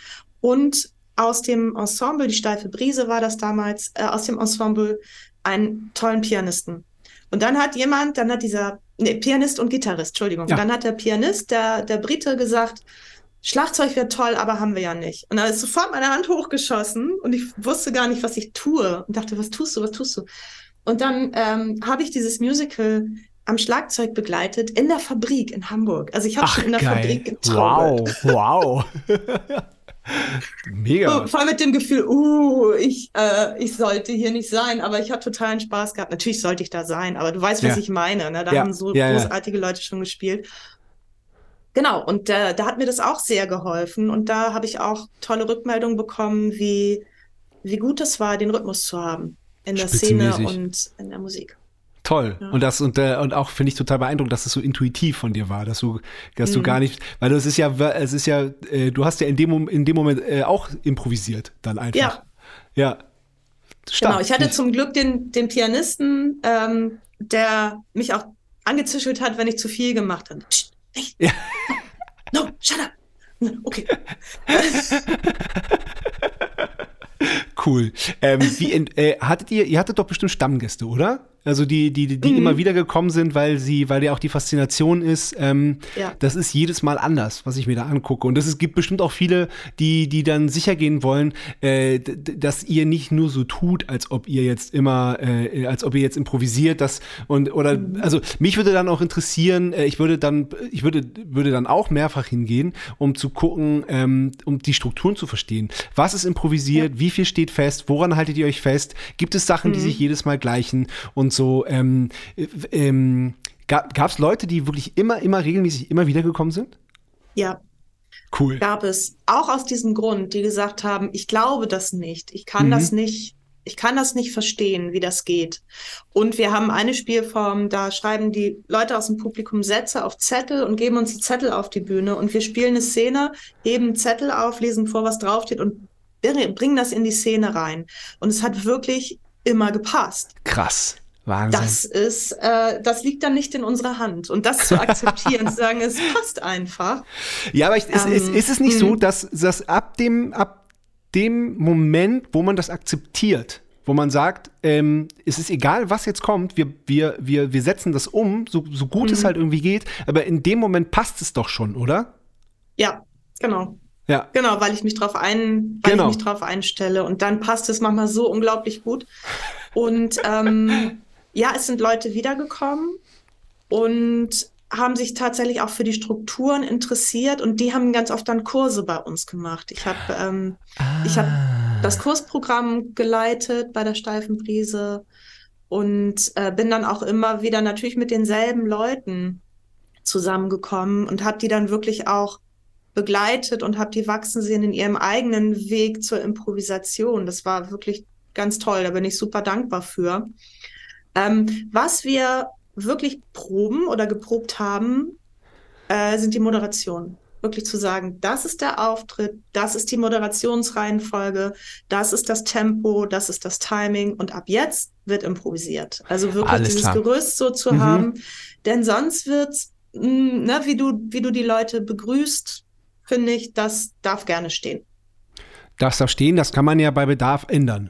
und aus dem Ensemble, die Steife Brise war das damals, äh, aus dem Ensemble einen tollen Pianisten. Und dann hat jemand, dann hat dieser, nee, Pianist und Gitarrist, Entschuldigung, ja. dann hat der Pianist, der, der Brite gesagt, Schlagzeug wäre toll, aber haben wir ja nicht. Und da ist sofort meine Hand hochgeschossen und ich wusste gar nicht, was ich tue und dachte, was tust du, was tust du? Und dann ähm, habe ich dieses Musical am Schlagzeug begleitet in der Fabrik in Hamburg. Also ich habe schon in der geil. Fabrik getrommelt. Wow, wow. Mega. Vor allem mit dem Gefühl, uh, ich, äh, ich sollte hier nicht sein, aber ich habe totalen Spaß gehabt. Natürlich sollte ich da sein, aber du weißt, was ja. ich meine. Ne? Da ja. haben so ja, großartige Leute schon gespielt. Genau, und äh, da hat mir das auch sehr geholfen. Und da habe ich auch tolle Rückmeldungen bekommen, wie, wie gut es war, den Rhythmus zu haben in der Szene und in der Musik. Toll. Ja. Und das und, äh, und auch finde ich total beeindruckend, dass es so intuitiv von dir war, dass du, dass mhm. du gar nicht, weil es ist ja, es ist ja, äh, du hast ja in dem, in dem Moment äh, auch improvisiert dann einfach. Ja. Ja. Stark. Genau, ich hatte zum Glück den, den Pianisten, ähm, der mich auch angezischelt hat, wenn ich zu viel gemacht habe. Psst, nicht. Ja. No, shut up. Okay. cool. Ähm, wie, äh, hattet ihr, ihr hattet doch bestimmt Stammgäste, oder? Also die, die, die mhm. immer wieder gekommen sind, weil sie, weil ja auch die Faszination ist, ähm, ja. das ist jedes Mal anders, was ich mir da angucke. Und es gibt bestimmt auch viele, die, die dann sicher gehen wollen, äh, dass ihr nicht nur so tut, als ob ihr jetzt immer, äh, als ob ihr jetzt improvisiert, das und oder mhm. also mich würde dann auch interessieren, äh, ich würde dann, ich würde, würde dann auch mehrfach hingehen, um zu gucken, ähm, um die Strukturen zu verstehen. Was ist improvisiert? Ja. Wie viel steht fest? Woran haltet ihr euch fest? Gibt es Sachen, mhm. die sich jedes Mal gleichen? Und und so. Ähm, ähm, gab es Leute, die wirklich immer, immer regelmäßig immer wieder gekommen sind? Ja. Cool. Gab es. Auch aus diesem Grund, die gesagt haben, ich glaube das nicht. Ich kann mhm. das nicht. Ich kann das nicht verstehen, wie das geht. Und wir haben eine Spielform, da schreiben die Leute aus dem Publikum Sätze auf Zettel und geben uns die Zettel auf die Bühne. Und wir spielen eine Szene, heben Zettel auf, lesen vor, was draufsteht und bringen das in die Szene rein. Und es hat wirklich immer gepasst. Krass. Wahnsinn. Das ist, äh, das liegt dann nicht in unserer Hand. Und das zu akzeptieren, zu sagen, es passt einfach. Ja, aber ich, ähm, ist, ist, es nicht so, mhm. dass, dass ab dem, ab dem Moment, wo man das akzeptiert, wo man sagt, ähm, es ist egal, was jetzt kommt, wir, wir, wir, wir setzen das um, so, so gut mhm. es halt irgendwie geht, aber in dem Moment passt es doch schon, oder? Ja, genau. Ja. Genau, weil ich mich drauf ein, weil genau. ich mich drauf einstelle und dann passt es manchmal so unglaublich gut. Und ähm, ja, es sind Leute wiedergekommen und haben sich tatsächlich auch für die Strukturen interessiert und die haben ganz oft dann Kurse bei uns gemacht. Ich habe ähm, ah. ich das Kursprogramm geleitet bei der Steifen Brise und äh, bin dann auch immer wieder natürlich mit denselben Leuten zusammengekommen und habe die dann wirklich auch begleitet und habe die wachsen sehen in ihrem eigenen Weg zur Improvisation. Das war wirklich ganz toll, da bin ich super dankbar für. Ähm, was wir wirklich proben oder geprobt haben, äh, sind die Moderationen. Wirklich zu sagen, das ist der Auftritt, das ist die Moderationsreihenfolge, das ist das Tempo, das ist das Timing und ab jetzt wird improvisiert. Also wirklich Alles dieses klar. Gerüst so zu mhm. haben, denn sonst wird's, mh, hm, ne, wie du, wie du die Leute begrüßt, finde ich, das darf gerne stehen. Das darf stehen, das kann man ja bei Bedarf ändern.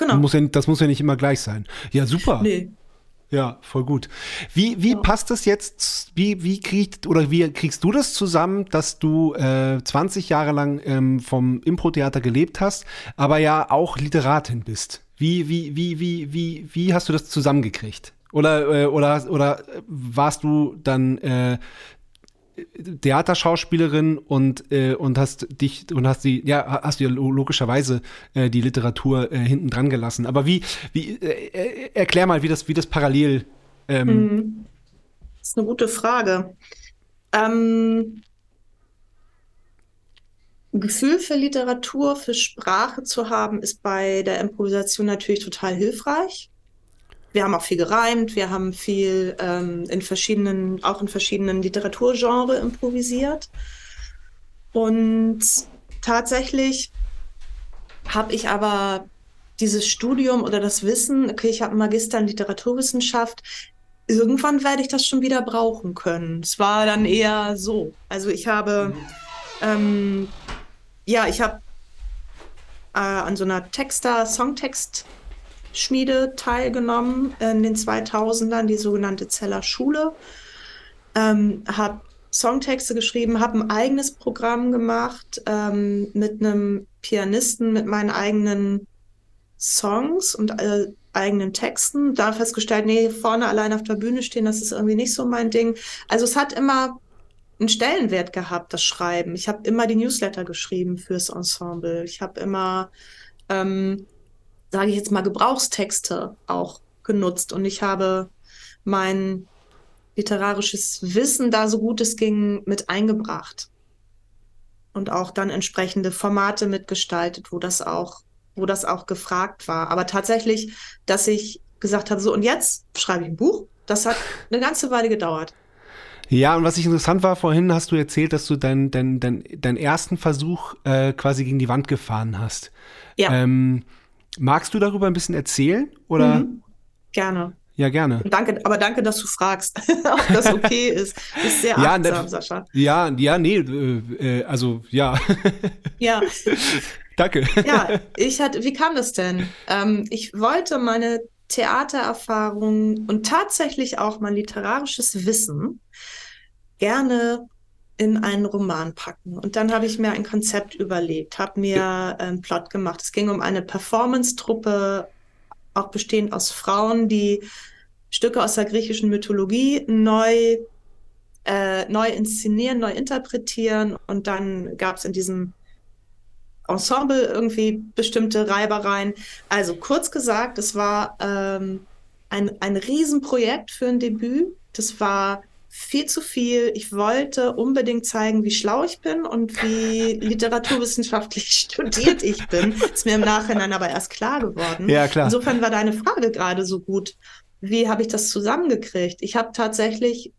Genau. Das muss ja, das muss ja nicht immer gleich sein. Ja, super. Nee. Ja, voll gut. Wie, wie ja. passt das jetzt, wie, wie kriegt, oder wie kriegst du das zusammen, dass du äh, 20 Jahre lang ähm, vom Impro-Theater gelebt hast, aber ja auch Literatin bist? Wie, wie, wie, wie, wie, wie hast du das zusammengekriegt? Oder, äh, oder, oder warst du dann äh, Theaterschauspielerin und äh, und hast dich und hast die ja hast du logischerweise äh, die Literatur äh, hinten dran gelassen. Aber wie wie äh, äh, erklär mal, wie das wie das parallel. Ähm hm. Das ist eine gute Frage. Ähm, Gefühl für Literatur, für Sprache zu haben, ist bei der Improvisation natürlich total hilfreich wir haben auch viel gereimt, wir haben viel ähm, in verschiedenen, auch in verschiedenen Literaturgenre improvisiert. Und tatsächlich habe ich aber dieses Studium oder das Wissen, okay, ich habe einen Magister in Literaturwissenschaft, irgendwann werde ich das schon wieder brauchen können. Es war dann eher so. Also ich habe, ähm, ja, ich habe äh, an so einer Texter, Songtext Schmiede teilgenommen in den 2000ern, die sogenannte Zeller Schule. Ähm, habe Songtexte geschrieben, habe ein eigenes Programm gemacht ähm, mit einem Pianisten, mit meinen eigenen Songs und äh, eigenen Texten. Da festgestellt, nee, vorne allein auf der Bühne stehen, das ist irgendwie nicht so mein Ding. Also es hat immer einen Stellenwert gehabt, das Schreiben. Ich habe immer die Newsletter geschrieben fürs Ensemble. Ich habe immer ähm, sage ich jetzt mal, Gebrauchstexte auch genutzt. Und ich habe mein literarisches Wissen da so gut es ging mit eingebracht. Und auch dann entsprechende Formate mitgestaltet, wo das auch, wo das auch gefragt war. Aber tatsächlich, dass ich gesagt habe, so und jetzt schreibe ich ein Buch, das hat eine ganze Weile gedauert. Ja, und was ich interessant war, vorhin hast du erzählt, dass du deinen dein, dein, dein ersten Versuch äh, quasi gegen die Wand gefahren hast. Ja. Ähm, Magst du darüber ein bisschen erzählen? Oder? Mhm. Gerne. Ja, gerne. Danke, aber danke, dass du fragst, ob das okay ist. Das ist sehr ja, achtsam, Sascha. Ja, ja, nee, äh, äh also ja. Ja. danke. Ja, ich hatte, wie kam das denn? Ähm, ich wollte meine Theatererfahrung und tatsächlich auch mein literarisches Wissen gerne in einen Roman packen. Und dann habe ich mir ein Konzept überlegt, habe mir einen Plot gemacht. Es ging um eine Performance-Truppe, auch bestehend aus Frauen, die Stücke aus der griechischen Mythologie neu, äh, neu inszenieren, neu interpretieren. Und dann gab es in diesem Ensemble irgendwie bestimmte Reibereien. Also kurz gesagt, es war ähm, ein, ein Riesenprojekt für ein Debüt. Das war viel zu viel. Ich wollte unbedingt zeigen, wie schlau ich bin und wie literaturwissenschaftlich studiert ich bin. Ist mir im Nachhinein aber erst klar geworden. Ja, klar. Insofern war deine Frage gerade so gut. Wie habe ich das zusammengekriegt? Ich habe tatsächlich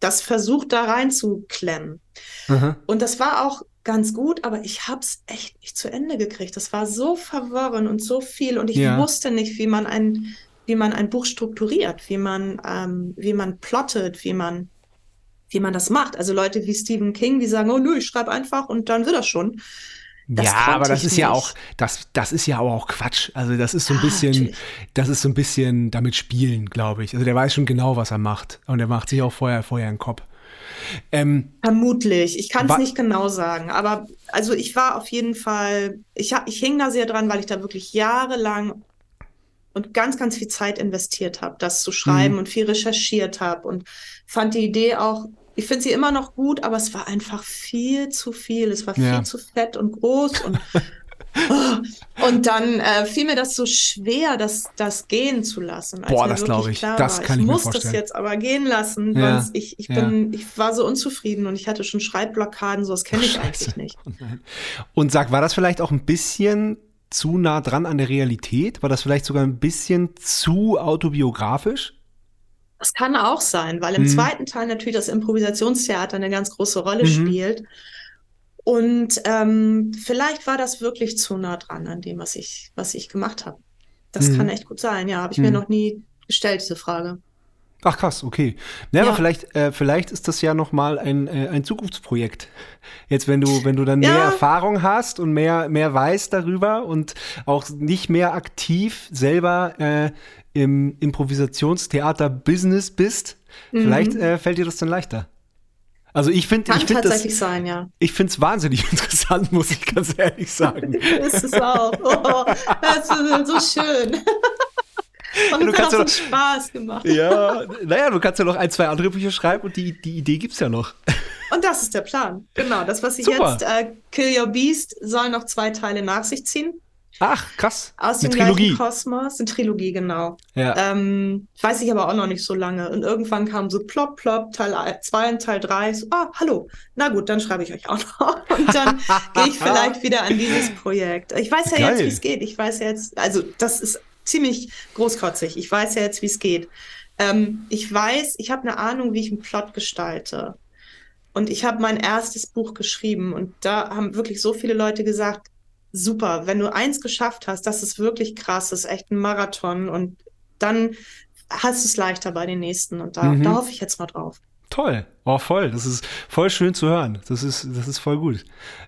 das versucht, da reinzuklemmen. Mhm. Und das war auch ganz gut, aber ich habe es echt nicht zu Ende gekriegt. Das war so verworren und so viel und ich ja. wusste nicht, wie man ein wie man ein Buch strukturiert, wie man, ähm, wie man plottet, wie man, wie man das macht. Also Leute wie Stephen King, die sagen, oh nö, ich schreibe einfach und dann wird das schon. Das ja, aber das ist nicht. ja auch, das, das ist ja auch Quatsch. Also das ist so ein ja, bisschen, natürlich. das ist so ein bisschen damit spielen, glaube ich. Also der weiß schon genau, was er macht. Und er macht sich auch vorher, vorher einen Kopf. Ähm, Vermutlich. Ich kann es nicht genau sagen. Aber also ich war auf jeden Fall, ich, ich hing da sehr dran, weil ich da wirklich jahrelang und ganz, ganz viel Zeit investiert habe, das zu schreiben mhm. und viel recherchiert habe und fand die Idee auch, ich finde sie immer noch gut, aber es war einfach viel zu viel. Es war viel ja. zu fett und groß und oh, und dann äh, fiel mir das so schwer, das, das gehen zu lassen. Boah, das glaube ich. Das kann ich, ich mir muss vorstellen. das jetzt aber gehen lassen. Ja. Ich, ich, bin, ja. ich war so unzufrieden und ich hatte schon Schreibblockaden, so das kenne ich eigentlich nicht. Und sag, war das vielleicht auch ein bisschen zu nah dran an der Realität? War das vielleicht sogar ein bisschen zu autobiografisch? Das kann auch sein, weil im mhm. zweiten Teil natürlich das Improvisationstheater eine ganz große Rolle mhm. spielt. Und ähm, vielleicht war das wirklich zu nah dran an dem, was ich, was ich gemacht habe. Das mhm. kann echt gut sein, ja. Habe ich mir mhm. noch nie gestellt, diese Frage. Ach krass, okay. Ja, ja. aber vielleicht, äh, vielleicht ist das ja noch mal ein, äh, ein Zukunftsprojekt. Jetzt, wenn du, wenn du dann ja. mehr Erfahrung hast und mehr, mehr weißt darüber und auch nicht mehr aktiv selber äh, im Improvisationstheater-Business bist, mhm. vielleicht äh, fällt dir das dann leichter. Also ich finde, ich finde das, sein, ja. Ich finde es wahnsinnig interessant, muss ich ganz ehrlich sagen. ist es auch. Oh, das ist so schön. Und du kannst ja noch, Spaß gemacht. Ja, naja, du kannst ja noch ein, zwei andere Bücher schreiben und die, die Idee gibt es ja noch. Und das ist der Plan. Genau, das, was ich Super. jetzt, äh, Kill Your Beast, soll noch zwei Teile nach sich ziehen. Ach, krass. Aus dem Trilogie. Kosmos. Eine Trilogie, genau. Ja. Ähm, weiß ich aber auch noch nicht so lange. Und irgendwann kam so plopp, plopp, Teil 2 und Teil 3. So, ah, hallo. Na gut, dann schreibe ich euch auch noch. Und dann gehe ich vielleicht wieder an dieses Projekt. Ich weiß ja Geil. jetzt, wie es geht. Ich weiß ja jetzt, also das ist ziemlich großkotzig. Ich weiß ja jetzt, wie es geht. Ähm, ich weiß, ich habe eine Ahnung, wie ich einen Plot gestalte. Und ich habe mein erstes Buch geschrieben und da haben wirklich so viele Leute gesagt, super, wenn du eins geschafft hast, das ist wirklich krass, das ist echt ein Marathon und dann hast du es leichter bei den nächsten und da, mhm. da hoffe ich jetzt mal drauf. Toll. Oh, voll. Das ist voll schön zu hören. Das ist, das ist voll gut.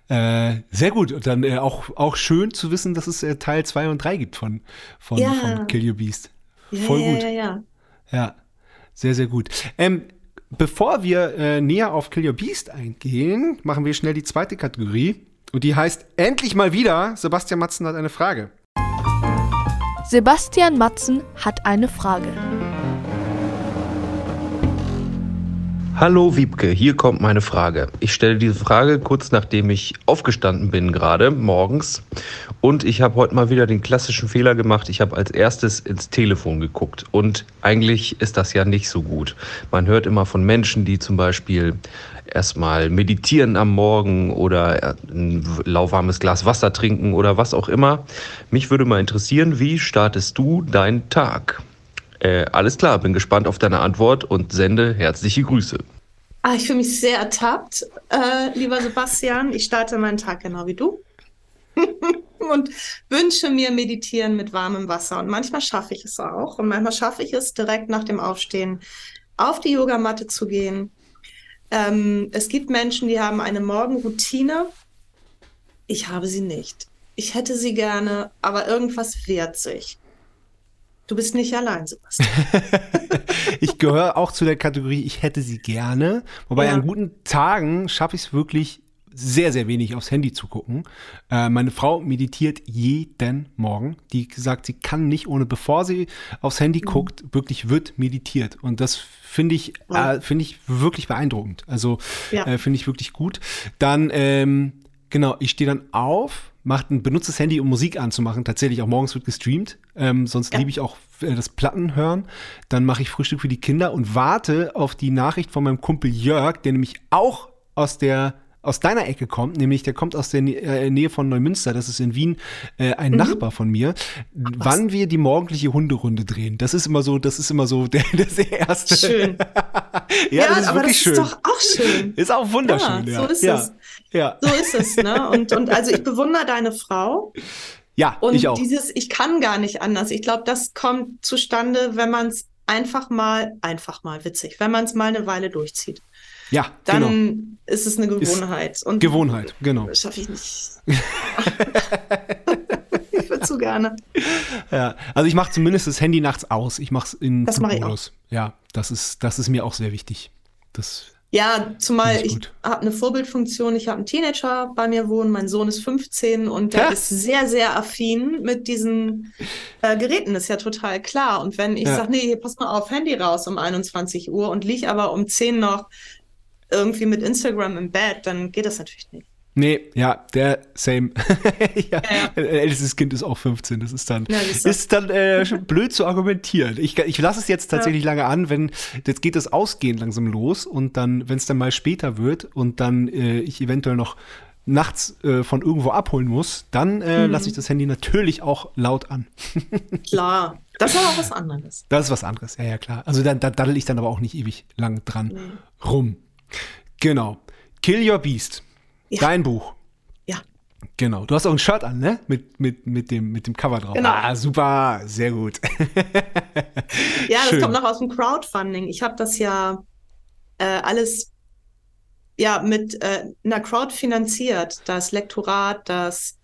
Äh, sehr gut. Und dann äh, auch, auch schön zu wissen, dass es äh, Teil 2 und 3 gibt von, von, ja. von Kill Your Beast. Voll ja, gut. Ja, ja, ja. sehr, sehr gut. Ähm, bevor wir äh, näher auf Kill Your Beast eingehen, machen wir schnell die zweite Kategorie. Und die heißt Endlich mal wieder. Sebastian Matzen hat eine Frage. Sebastian Matzen hat eine Frage. Hallo Wiebke, hier kommt meine Frage. Ich stelle diese Frage kurz nachdem ich aufgestanden bin gerade morgens und ich habe heute mal wieder den klassischen Fehler gemacht. Ich habe als erstes ins Telefon geguckt und eigentlich ist das ja nicht so gut. Man hört immer von Menschen, die zum Beispiel erstmal meditieren am Morgen oder ein lauwarmes Glas Wasser trinken oder was auch immer. Mich würde mal interessieren, wie startest du deinen Tag? Äh, alles klar, bin gespannt auf deine Antwort und sende herzliche Grüße. Ah, ich fühle mich sehr ertappt, äh, lieber Sebastian. Ich starte meinen Tag genau wie du und wünsche mir Meditieren mit warmem Wasser. Und manchmal schaffe ich es auch. Und manchmal schaffe ich es direkt nach dem Aufstehen auf die Yogamatte zu gehen. Ähm, es gibt Menschen, die haben eine Morgenroutine. Ich habe sie nicht. Ich hätte sie gerne, aber irgendwas wehrt sich. Du bist nicht allein, Sebastian. ich gehöre auch zu der Kategorie, ich hätte sie gerne. Wobei ja. an guten Tagen schaffe ich es wirklich sehr, sehr wenig aufs Handy zu gucken. Äh, meine Frau meditiert jeden Morgen. Die sagt, sie kann nicht ohne, bevor sie aufs Handy mhm. guckt, wirklich wird meditiert. Und das finde ich, äh, finde ich wirklich beeindruckend. Also ja. äh, finde ich wirklich gut. Dann, ähm, genau, ich stehe dann auf, macht ein benutztes Handy, um Musik anzumachen. Tatsächlich auch morgens wird gestreamt. Ähm, sonst ja. liebe ich auch äh, das Platten hören. Dann mache ich Frühstück für die Kinder und warte auf die Nachricht von meinem Kumpel Jörg, der nämlich auch aus der aus deiner Ecke kommt, nämlich der kommt aus der äh, Nähe von Neumünster, das ist in Wien, äh, ein mhm. Nachbar von mir, Ach, wann wir die morgendliche Hunderunde drehen. Das ist immer so, das ist immer so der, das erste. Schön. ja, ja, das ist aber wirklich das schön. ist doch auch schön. Ist auch wunderschön, ja. ja. So ist ja. es. Ja. So ist es, ne? Und, und also ich bewundere deine Frau. Ja, und ich auch. dieses, ich kann gar nicht anders. Ich glaube, das kommt zustande, wenn man es einfach mal, einfach mal witzig, wenn man es mal eine Weile durchzieht. Ja, dann genau. ist es eine Gewohnheit. Und Gewohnheit, genau. Schaffe ich nicht. ich würde zu gerne. Ja, also ich mache zumindest das Handy nachts aus. Ich mache es in das mach Modus. Ja, das ist, das ist mir auch sehr wichtig. Das ja, zumal ich, ich habe eine Vorbildfunktion. Ich habe einen Teenager bei mir wohnen. Mein Sohn ist 15 und der ja. ist sehr, sehr affin mit diesen äh, Geräten. Das ist ja total klar. Und wenn ich ja. sage, nee, pass mal auf, Handy raus um 21 Uhr und lieg aber um 10 noch irgendwie mit Instagram im Bett, dann geht das natürlich nicht. Nee, ja, der same. ja, ja. Ältestes Kind ist auch 15. Das ist dann, ja, ist dann äh, blöd zu argumentieren. Ich, ich lasse es jetzt tatsächlich ja. lange an, wenn jetzt geht das Ausgehen langsam los und dann, wenn es dann mal später wird und dann äh, ich eventuell noch nachts äh, von irgendwo abholen muss, dann äh, mhm. lasse ich das Handy natürlich auch laut an. klar, das ist aber was anderes. Das ist was anderes, ja, ja, klar. Also da, da daddel ich dann aber auch nicht ewig lang dran mhm. rum. Genau. Kill Your Beast. Ja. Dein Buch. Ja. Genau. Du hast auch ein Shirt an, ne? Mit, mit, mit, dem, mit dem Cover drauf. Genau. Ah, super. Sehr gut. ja, das Schön. kommt noch aus dem Crowdfunding. Ich habe das ja äh, alles ja mit äh, einer Crowd finanziert. Das Lektorat, das,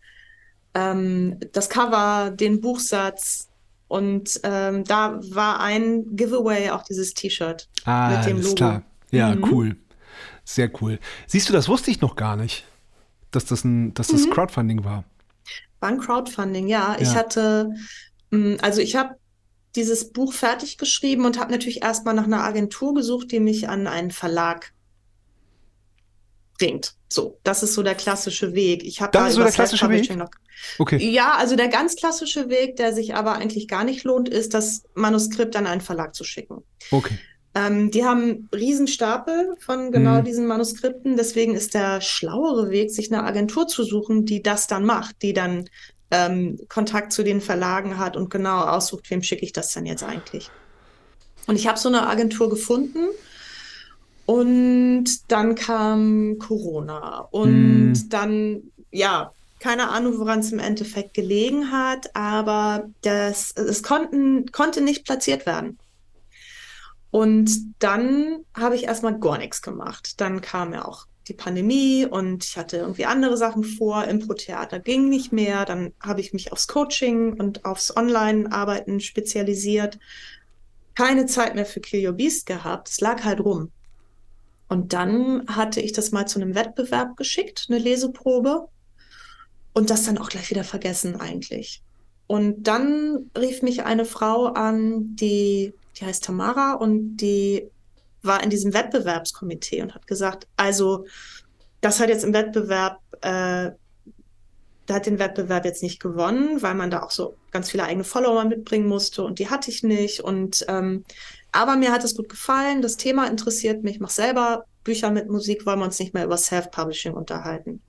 ähm, das Cover, den Buchsatz. Und ähm, da war ein Giveaway auch dieses T-Shirt ah, mit dem Logo. Klar. Ja, mhm. cool. Sehr cool. Siehst du, das wusste ich noch gar nicht, dass das ein, dass das mhm. Crowdfunding war. War ein Crowdfunding, ja. ja. Ich hatte, mm, also ich habe dieses Buch fertig geschrieben und habe natürlich erstmal nach einer Agentur gesucht, die mich an einen Verlag bringt. So, das ist so der klassische Weg. Ich habe ist so der klassische Weg. Noch, okay. Ja, also der ganz klassische Weg, der sich aber eigentlich gar nicht lohnt, ist, das Manuskript an einen Verlag zu schicken. Okay. Ähm, die haben Riesenstapel von genau mhm. diesen Manuskripten. Deswegen ist der schlauere Weg, sich eine Agentur zu suchen, die das dann macht, die dann ähm, Kontakt zu den Verlagen hat und genau aussucht, wem schicke ich das denn jetzt eigentlich. Und ich habe so eine Agentur gefunden. Und dann kam Corona. Und mm. dann, ja, keine Ahnung, woran es im Endeffekt gelegen hat, aber das, es konnten, konnte nicht platziert werden. Und dann habe ich erstmal gar nichts gemacht. Dann kam ja auch die Pandemie und ich hatte irgendwie andere Sachen vor. Impro-Theater ging nicht mehr. Dann habe ich mich aufs Coaching und aufs Online-Arbeiten spezialisiert. Keine Zeit mehr für Kill Your Beast gehabt. Es lag halt rum. Und dann hatte ich das mal zu einem Wettbewerb geschickt, eine Leseprobe. Und das dann auch gleich wieder vergessen eigentlich. Und dann rief mich eine Frau an, die die heißt Tamara und die war in diesem Wettbewerbskomitee und hat gesagt, also das hat jetzt im Wettbewerb, äh, da hat den Wettbewerb jetzt nicht gewonnen, weil man da auch so ganz viele eigene Follower mitbringen musste und die hatte ich nicht. Und ähm, aber mir hat es gut gefallen, das Thema interessiert mich, ich mache selber Bücher mit Musik, wollen wir uns nicht mehr über Self-Publishing unterhalten.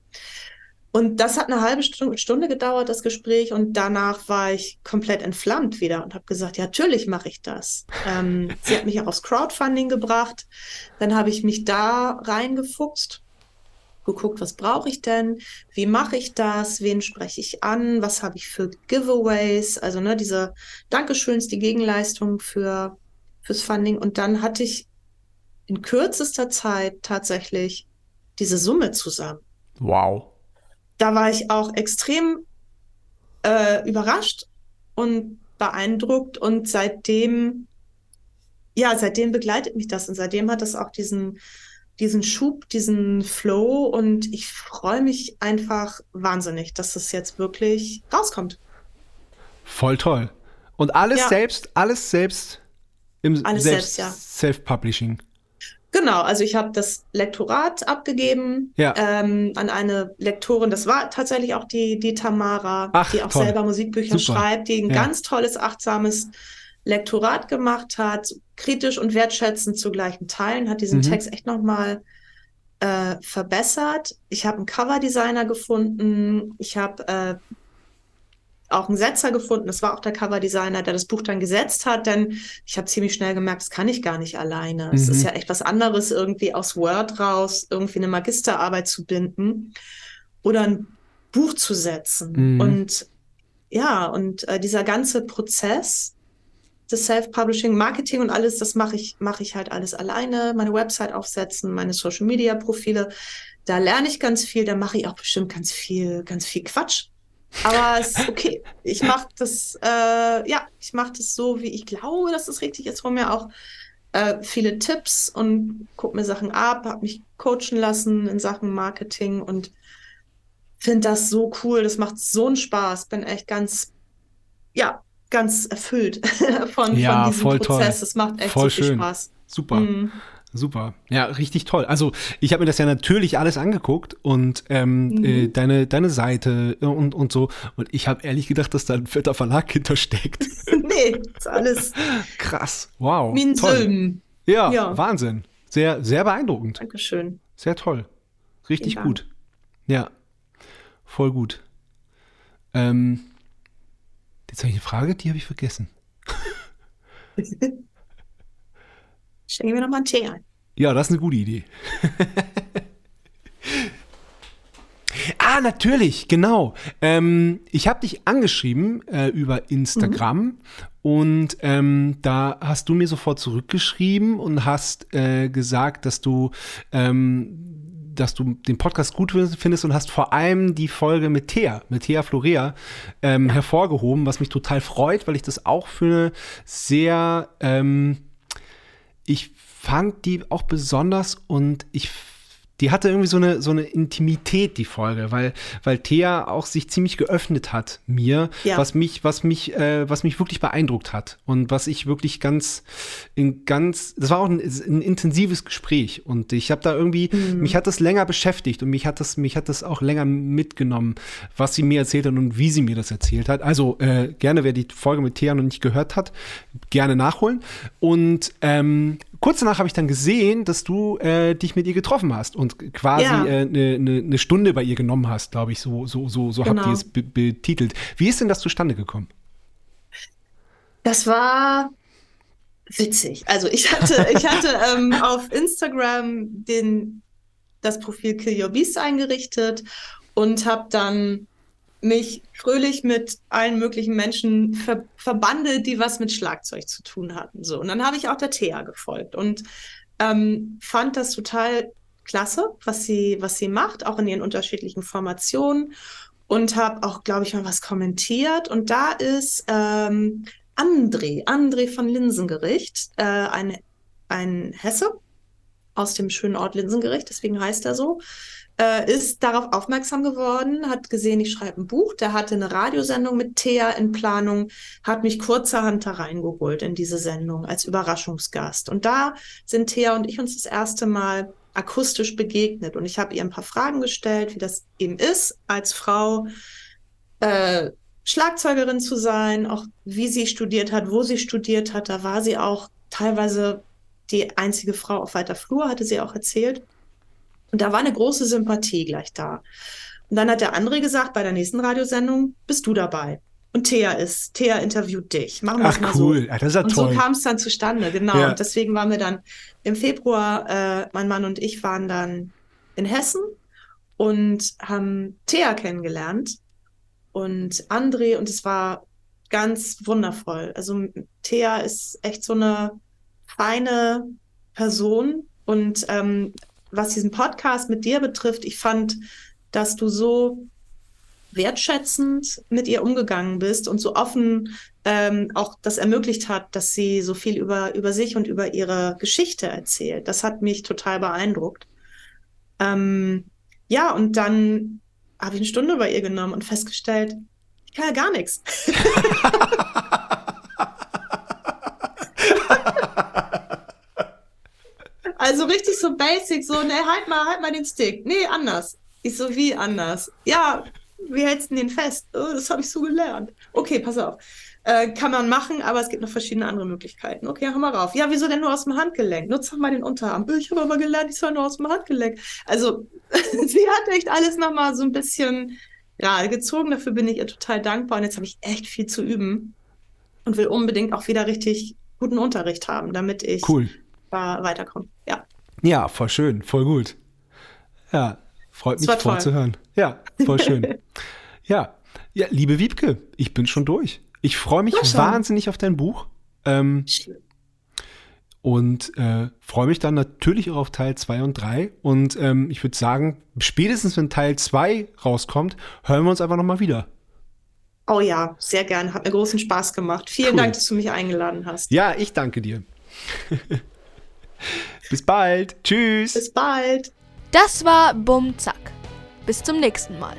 Und das hat eine halbe Stunde gedauert, das Gespräch. Und danach war ich komplett entflammt wieder und habe gesagt, ja, natürlich mache ich das. Ähm, sie hat mich auch aufs Crowdfunding gebracht. Dann habe ich mich da reingefuchst, geguckt, was brauche ich denn? Wie mache ich das? Wen spreche ich an? Was habe ich für Giveaways? Also ne, diese Dankeschöns, die Gegenleistung für, fürs Funding. Und dann hatte ich in kürzester Zeit tatsächlich diese Summe zusammen. Wow da war ich auch extrem äh, überrascht und beeindruckt und seitdem, ja, seitdem begleitet mich das und seitdem hat das auch diesen, diesen Schub, diesen Flow und ich freue mich einfach wahnsinnig, dass es jetzt wirklich rauskommt. Voll toll. Und alles Ja. selbst, alles selbst im Alles selbst, selbst, ja. Self-Publishing. Genau, also ich habe das Lektorat abgegeben Ja. ähm, an eine Lektorin. Das war tatsächlich auch die, die Tamara, Ach, die auch toll. selber Musikbücher Super. schreibt, die ein Ja. ganz tolles, achtsames Lektorat gemacht hat, kritisch und wertschätzend zu gleichen Teilen, hat diesen Mhm. Text echt nochmal äh, verbessert. Ich habe einen Coverdesigner gefunden. Ich habe äh, auch einen Setzer gefunden. Das war auch der Coverdesigner, der das Buch dann gesetzt hat, denn ich habe ziemlich schnell gemerkt, das kann ich gar nicht alleine. Es Mhm. ist ja echt was anderes, irgendwie aus Word raus irgendwie eine Magisterarbeit zu binden oder ein Buch zu setzen. Mhm. Und ja, und äh, dieser ganze Prozess des Self-Publishing, Marketing und alles, das mache ich, mache ich halt alles alleine. Meine Website aufsetzen, meine Social-Media-Profile. Da lerne ich ganz viel, da mache ich auch bestimmt ganz viel, ganz viel Quatsch. Aber es ist okay. Ich mache das, äh, ja, ich mache das so, wie ich glaube, dass es richtig ist. Hol mir auch äh, viele Tipps und guck mir Sachen ab, habe mich coachen lassen in Sachen Marketing und finde das so cool. Das macht so einen Spaß. Bin echt ganz, ja, ganz erfüllt von, Ja, von diesem voll toll. Prozess. Das macht echt Voll so viel schön. Spaß. Super. Mhm. Super. Ja, richtig toll. Also ich habe mir das ja natürlich alles angeguckt und ähm, Mhm. äh, deine, deine Seite und, und so. Und ich habe ehrlich gedacht, dass da ein fetter Verlag hintersteckt. nee, ist alles Krass. Wow. ein toll. Ja, Ja. Wahnsinn. Sehr, sehr beeindruckend. Dankeschön. Sehr toll. Richtig gut. Ja. Voll gut. Ähm, jetzt habe ich eine Frage, die habe ich vergessen. Schenke mir noch mal einen Tee ein. Ja, das ist eine gute Idee. ah, natürlich, genau. Ähm, ich habe dich angeschrieben äh, über Instagram und ähm, da hast du mir sofort zurückgeschrieben und hast äh, gesagt, dass du ähm, dass du den Podcast gut findest und hast vor allem die Folge mit Thea, mit Thea Florea ähm, hervorgehoben, was mich total freut, weil ich das auch für eine sehr ähm, ich fand die auch besonders und ich die hatte irgendwie so eine so eine Intimität die Folge, weil weil Thea auch sich ziemlich geöffnet hat mir, Ja. was mich was mich äh, was mich wirklich beeindruckt hat und was ich wirklich ganz in ganz das war auch ein, ein intensives Gespräch und ich habe da irgendwie mich hat das länger beschäftigt und mich hat das mich hat das auch länger mitgenommen, was sie mir erzählt hat und wie sie mir das erzählt hat. Also äh, gerne wer die Folge mit Thea noch nicht gehört hat, gerne nachholen und ähm, kurz danach habe ich dann gesehen, dass du äh, dich mit ihr getroffen hast und quasi Ja. eine äh, ne, ne Stunde bei ihr genommen hast, glaube ich. So, so, so, so habt Genau. ihr es be betitelt. Wie ist denn das zustande gekommen? Das war witzig. Also ich hatte, ich hatte ähm, auf Instagram den, das Profil Kill Your Beast eingerichtet und habe dann mich fröhlich mit allen möglichen Menschen ver verbandelt, die was mit Schlagzeug zu tun hatten. So. Und dann habe ich auch der Thea gefolgt und ähm, fand das total klasse, was sie, was sie macht, auch in ihren unterschiedlichen Formationen. Und habe auch, glaube ich, mal was kommentiert. Und da ist ähm, André, André von Linsengericht, äh, ein, ein Hesse aus dem schönen Ort Linsengericht, deswegen heißt er so, äh, ist darauf aufmerksam geworden, hat gesehen, ich schreibe ein Buch, der hatte eine Radiosendung mit Thea in Planung, hat mich kurzerhand da reingeholt in diese Sendung als Überraschungsgast. Und da sind Thea und ich uns das erste Mal akustisch begegnet. Und ich habe ihr ein paar Fragen gestellt, wie das eben ist, als Frau äh, Schlagzeugerin zu sein, auch wie sie studiert hat, wo sie studiert hat. Da war sie auch teilweise die einzige Frau auf weiter Flur, hatte sie auch erzählt. Und da war eine große Sympathie gleich da. Und dann hat der André gesagt, bei der nächsten Radiosendung bist du dabei. Und Thea ist, Thea interviewt dich. Machen wir Ach mal cool, so. ja, das ist ja Und toll. so kam es dann zustande, genau. Ja. Und deswegen waren wir dann im Februar, äh, mein Mann und ich waren dann in Hessen und haben Thea kennengelernt und André und es war ganz wundervoll. Also Thea ist echt so eine feine Person und ähm, was diesen Podcast mit dir betrifft, ich fand, dass du so wertschätzend mit ihr umgegangen bist und so offen ähm, auch das ermöglicht hat, dass sie so viel über, über sich und über ihre Geschichte erzählt. Das hat mich total beeindruckt. Ähm, ja, und dann habe ich eine Stunde bei ihr genommen und festgestellt, ich kann ja gar nichts. also richtig so basic, so, ne, halt mal, halt mal den Stick. Nee, anders. Ich so, wie anders? Ja, wie hältst du den fest? Oh, das habe ich so gelernt. Okay, pass auf. Äh, kann man machen, aber es gibt noch verschiedene andere Möglichkeiten. Okay, hör mal rauf. Ja, wieso denn nur aus dem Handgelenk? Nutz doch mal den Unterarm. Ich habe aber gelernt, ich soll nur aus dem Handgelenk. Also, sie hat echt alles nochmal so ein bisschen gerade gezogen. Dafür bin ich ihr total dankbar. Und jetzt habe ich echt viel zu üben und will unbedingt auch wieder richtig guten Unterricht haben, damit ich cool. Da weiterkomme. Ja. Ja, voll schön, voll gut. Ja, freut mich voll zu hören. Ja, voll schön. ja. ja, liebe Wiebke, ich bin schon durch. Ich freue mich wahnsinnig auf dein Buch. Ähm, und äh, freue mich dann natürlich auch auf Teil 2 und 3. Und ähm, ich würde sagen, spätestens wenn Teil 2 rauskommt, hören wir uns einfach nochmal wieder. Oh ja, sehr gern. Hat mir großen Spaß gemacht. Vielen cool. Dank, dass du mich eingeladen hast. Ja, ich danke dir. Bis bald. Tschüss. Bis bald. Das war Bumm Zack. Bis zum nächsten Mal.